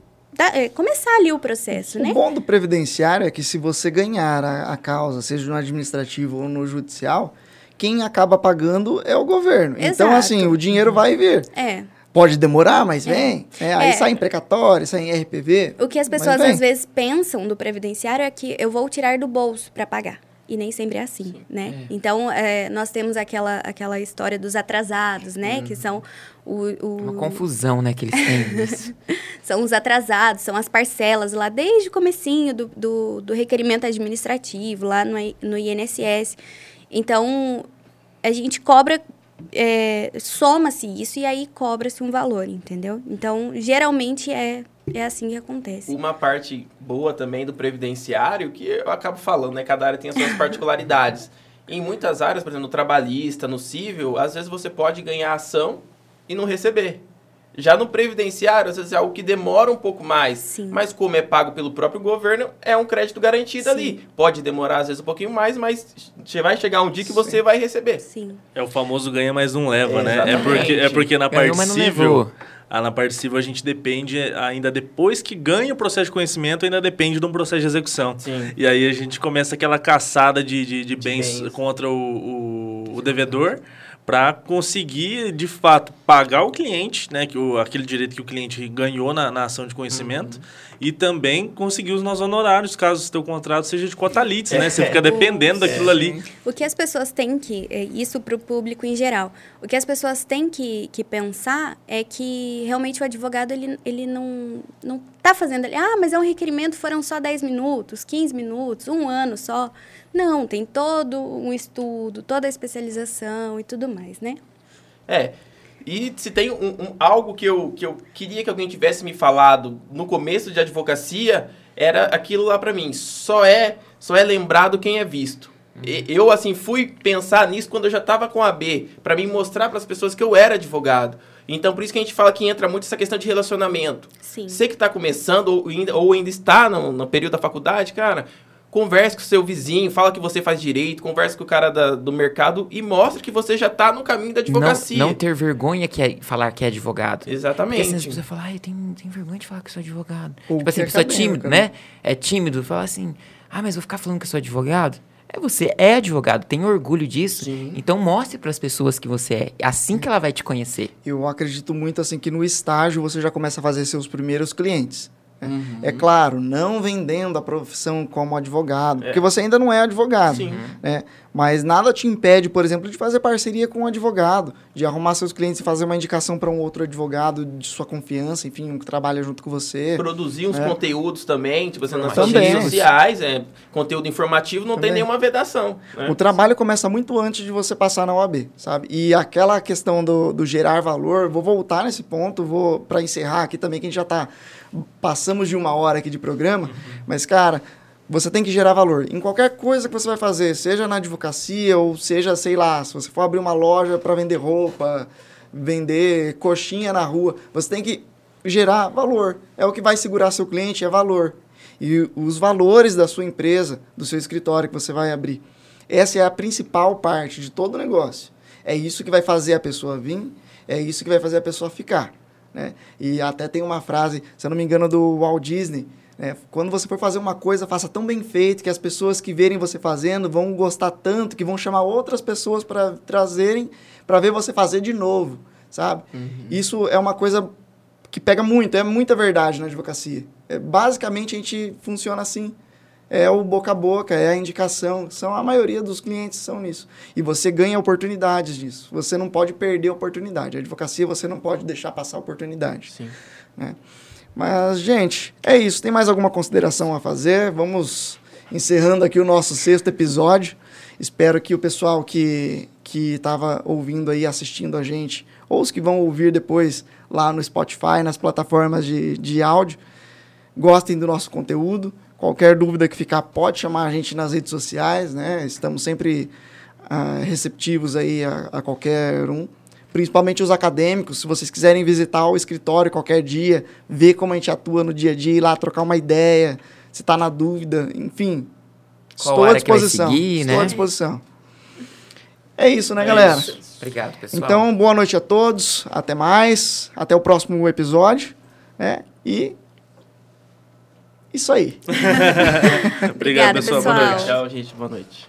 é, começar ali o processo, O né? bom do previdenciário é que se você ganhar a, a causa, seja no administrativo ou no judicial, quem acaba pagando é o governo. Então, Exato. assim, o dinheiro vai vir. É. Pode demorar, mas vem. É, aí É. sai em precatório, sai em RPV. O que as pessoas às vezes pensam do previdenciário é que eu vou tirar do bolso para pagar. E nem sempre é assim, né? Então, é, nós temos aquela, aquela história dos atrasados, né? Que são o, o- Uma confusão, né, que eles têm são os atrasados, são as parcelas lá desde o comecinho do, do, do requerimento administrativo, lá no, no INSS. Então, a gente cobra, é, soma-se isso e aí cobra-se um valor, entendeu? Então, geralmente é, é assim que acontece. Uma parte boa também do previdenciário, que eu acabo falando, né? Cada área tem as suas particularidades. Em muitas áreas, por exemplo, no trabalhista, no civil, às vezes você pode ganhar ação e não receber. Já no previdenciário, às vezes é algo que demora um pouco mais. Sim. Mas como é pago pelo próprio governo, é um crédito garantido Sim. ali. Pode demorar às vezes um pouquinho mais, mas vai chegar um dia que você vai receber. Sim. É o famoso ganha, mas não leva, né? É porque, é porque na parte civil, levou. Ah, na parte civil a gente depende, ainda depois que ganha o processo de conhecimento, ainda depende de um processo de execução. Sim. E aí a gente começa aquela caçada de, de, de bens, bens. contra o, o, o devedor para conseguir, de fato, pagar o cliente, né, que o, aquele direito que o cliente ganhou na, na ação de conhecimento, e também conseguir os nossos honorários, caso o seu contrato seja de cotalites, né? Você fica dependendo daquilo ali. O que as pessoas têm que, é, isso para o público em geral, o que as pessoas têm que, que pensar é que realmente o advogado ele, ele não não está fazendo ali, ah, mas é um requerimento, foram só 10 minutos, 15 minutos, um ano só. Não, tem todo um estudo, toda a especialização e tudo mais, né? É. E se tem um, um- algo que eu, que eu queria que alguém tivesse me falado no começo de advocacia, era aquilo lá pra mim. Só é, só é lembrado quem é visto. E- Eu, assim, fui pensar nisso quando eu já tava com a B, pra mim mostrar pras pessoas que eu era advogado. Então, por isso que a gente fala que entra muito essa questão de relacionamento. Sim. Você que está começando ou ainda, ou ainda está no, no período da faculdade, cara, converse com o seu vizinho, fala que você faz direito, converse com o cara da- do mercado e mostre que você já está no caminho da advocacia. Não, não ter vergonha que é falar que é advogado. Porque Exatamente. assim, as pessoas falam, ai, tem, tem vergonha de falar que sou advogado. Ou tipo assim, é a pessoa é tímido, né? né? É tímido, fala assim, ah, mas vou ficar falando que eu sou advogado? É, você é advogado, tem orgulho disso. Sim. Então mostre para as pessoas que você é. É assim que ela vai te conhecer. Eu acredito muito assim que no estágio você já começa a fazer seus primeiros clientes. Né? Uhum. É claro, não vendendo a profissão como advogado, porque você ainda não é advogado. Sim. né? Mas nada te impede, por exemplo, de fazer parceria com um advogado, de arrumar seus clientes e fazer uma indicação para um outro advogado de sua confiança, enfim, um que trabalha junto com você. Produzir uns É. conteúdos também, tipo assim, nas Também. redes sociais, é, conteúdo informativo, não tem Também. nenhuma vedação. né? O trabalho começa muito antes de você passar na OAB, sabe? E aquela questão do, do gerar valor, vou voltar nesse ponto, vou para encerrar aqui também, que a gente já tá passamos de uma hora aqui de programa, mas cara, você tem que gerar valor em qualquer coisa que você vai fazer, seja na advocacia ou seja, sei lá, se você for abrir uma loja para vender roupa, vender coxinha na rua, você tem que gerar valor. É o que vai segurar seu cliente, é valor. E os valores da sua empresa, do seu escritório que você vai abrir. Essa é a principal parte de todo o negócio. É isso que vai fazer a pessoa vir, é isso que vai fazer a pessoa ficar. Né? E até tem uma frase, se eu não me engano, do Walt Disney. Né? Quando você for fazer uma coisa, faça tão bem feito que as pessoas que verem você fazendo vão gostar tanto que vão chamar outras pessoas para trazerem para ver você fazer de novo, sabe? Isso é uma coisa que pega muito, é muita verdade na advocacia. É, basicamente, a gente funciona assim. É o boca a boca, é a indicação. São a maioria dos clientes são nisso. E você ganha oportunidades disso. Você não pode perder a oportunidade. A advocacia você não pode deixar passar a oportunidade. Sim. né? Mas, gente, é isso. Tem mais alguma consideração a fazer? Vamos encerrando aqui o nosso sexto episódio. Espero que o pessoal que que estava ouvindo aí, assistindo a gente, ou os que vão ouvir depois lá no Spotify, nas plataformas de, de áudio, gostem do nosso conteúdo. Qualquer dúvida que ficar, pode chamar a gente nas redes sociais, né? Estamos sempre uh, receptivos aí a, a qualquer um principalmente os acadêmicos, se vocês quiserem visitar o escritório qualquer dia, ver como a gente atua no dia a dia, ir lá trocar uma ideia, se está na dúvida, enfim. Qual estou à área que vai disposição. seguir, estou né? à disposição. É isso, né, É galera? isso. Obrigado, pessoal. Então, boa noite a todos, até mais, até o próximo episódio, né? E isso aí. Obrigado, Obrigada, pessoal. Boa pessoal. noite. Tchau, gente. Boa noite.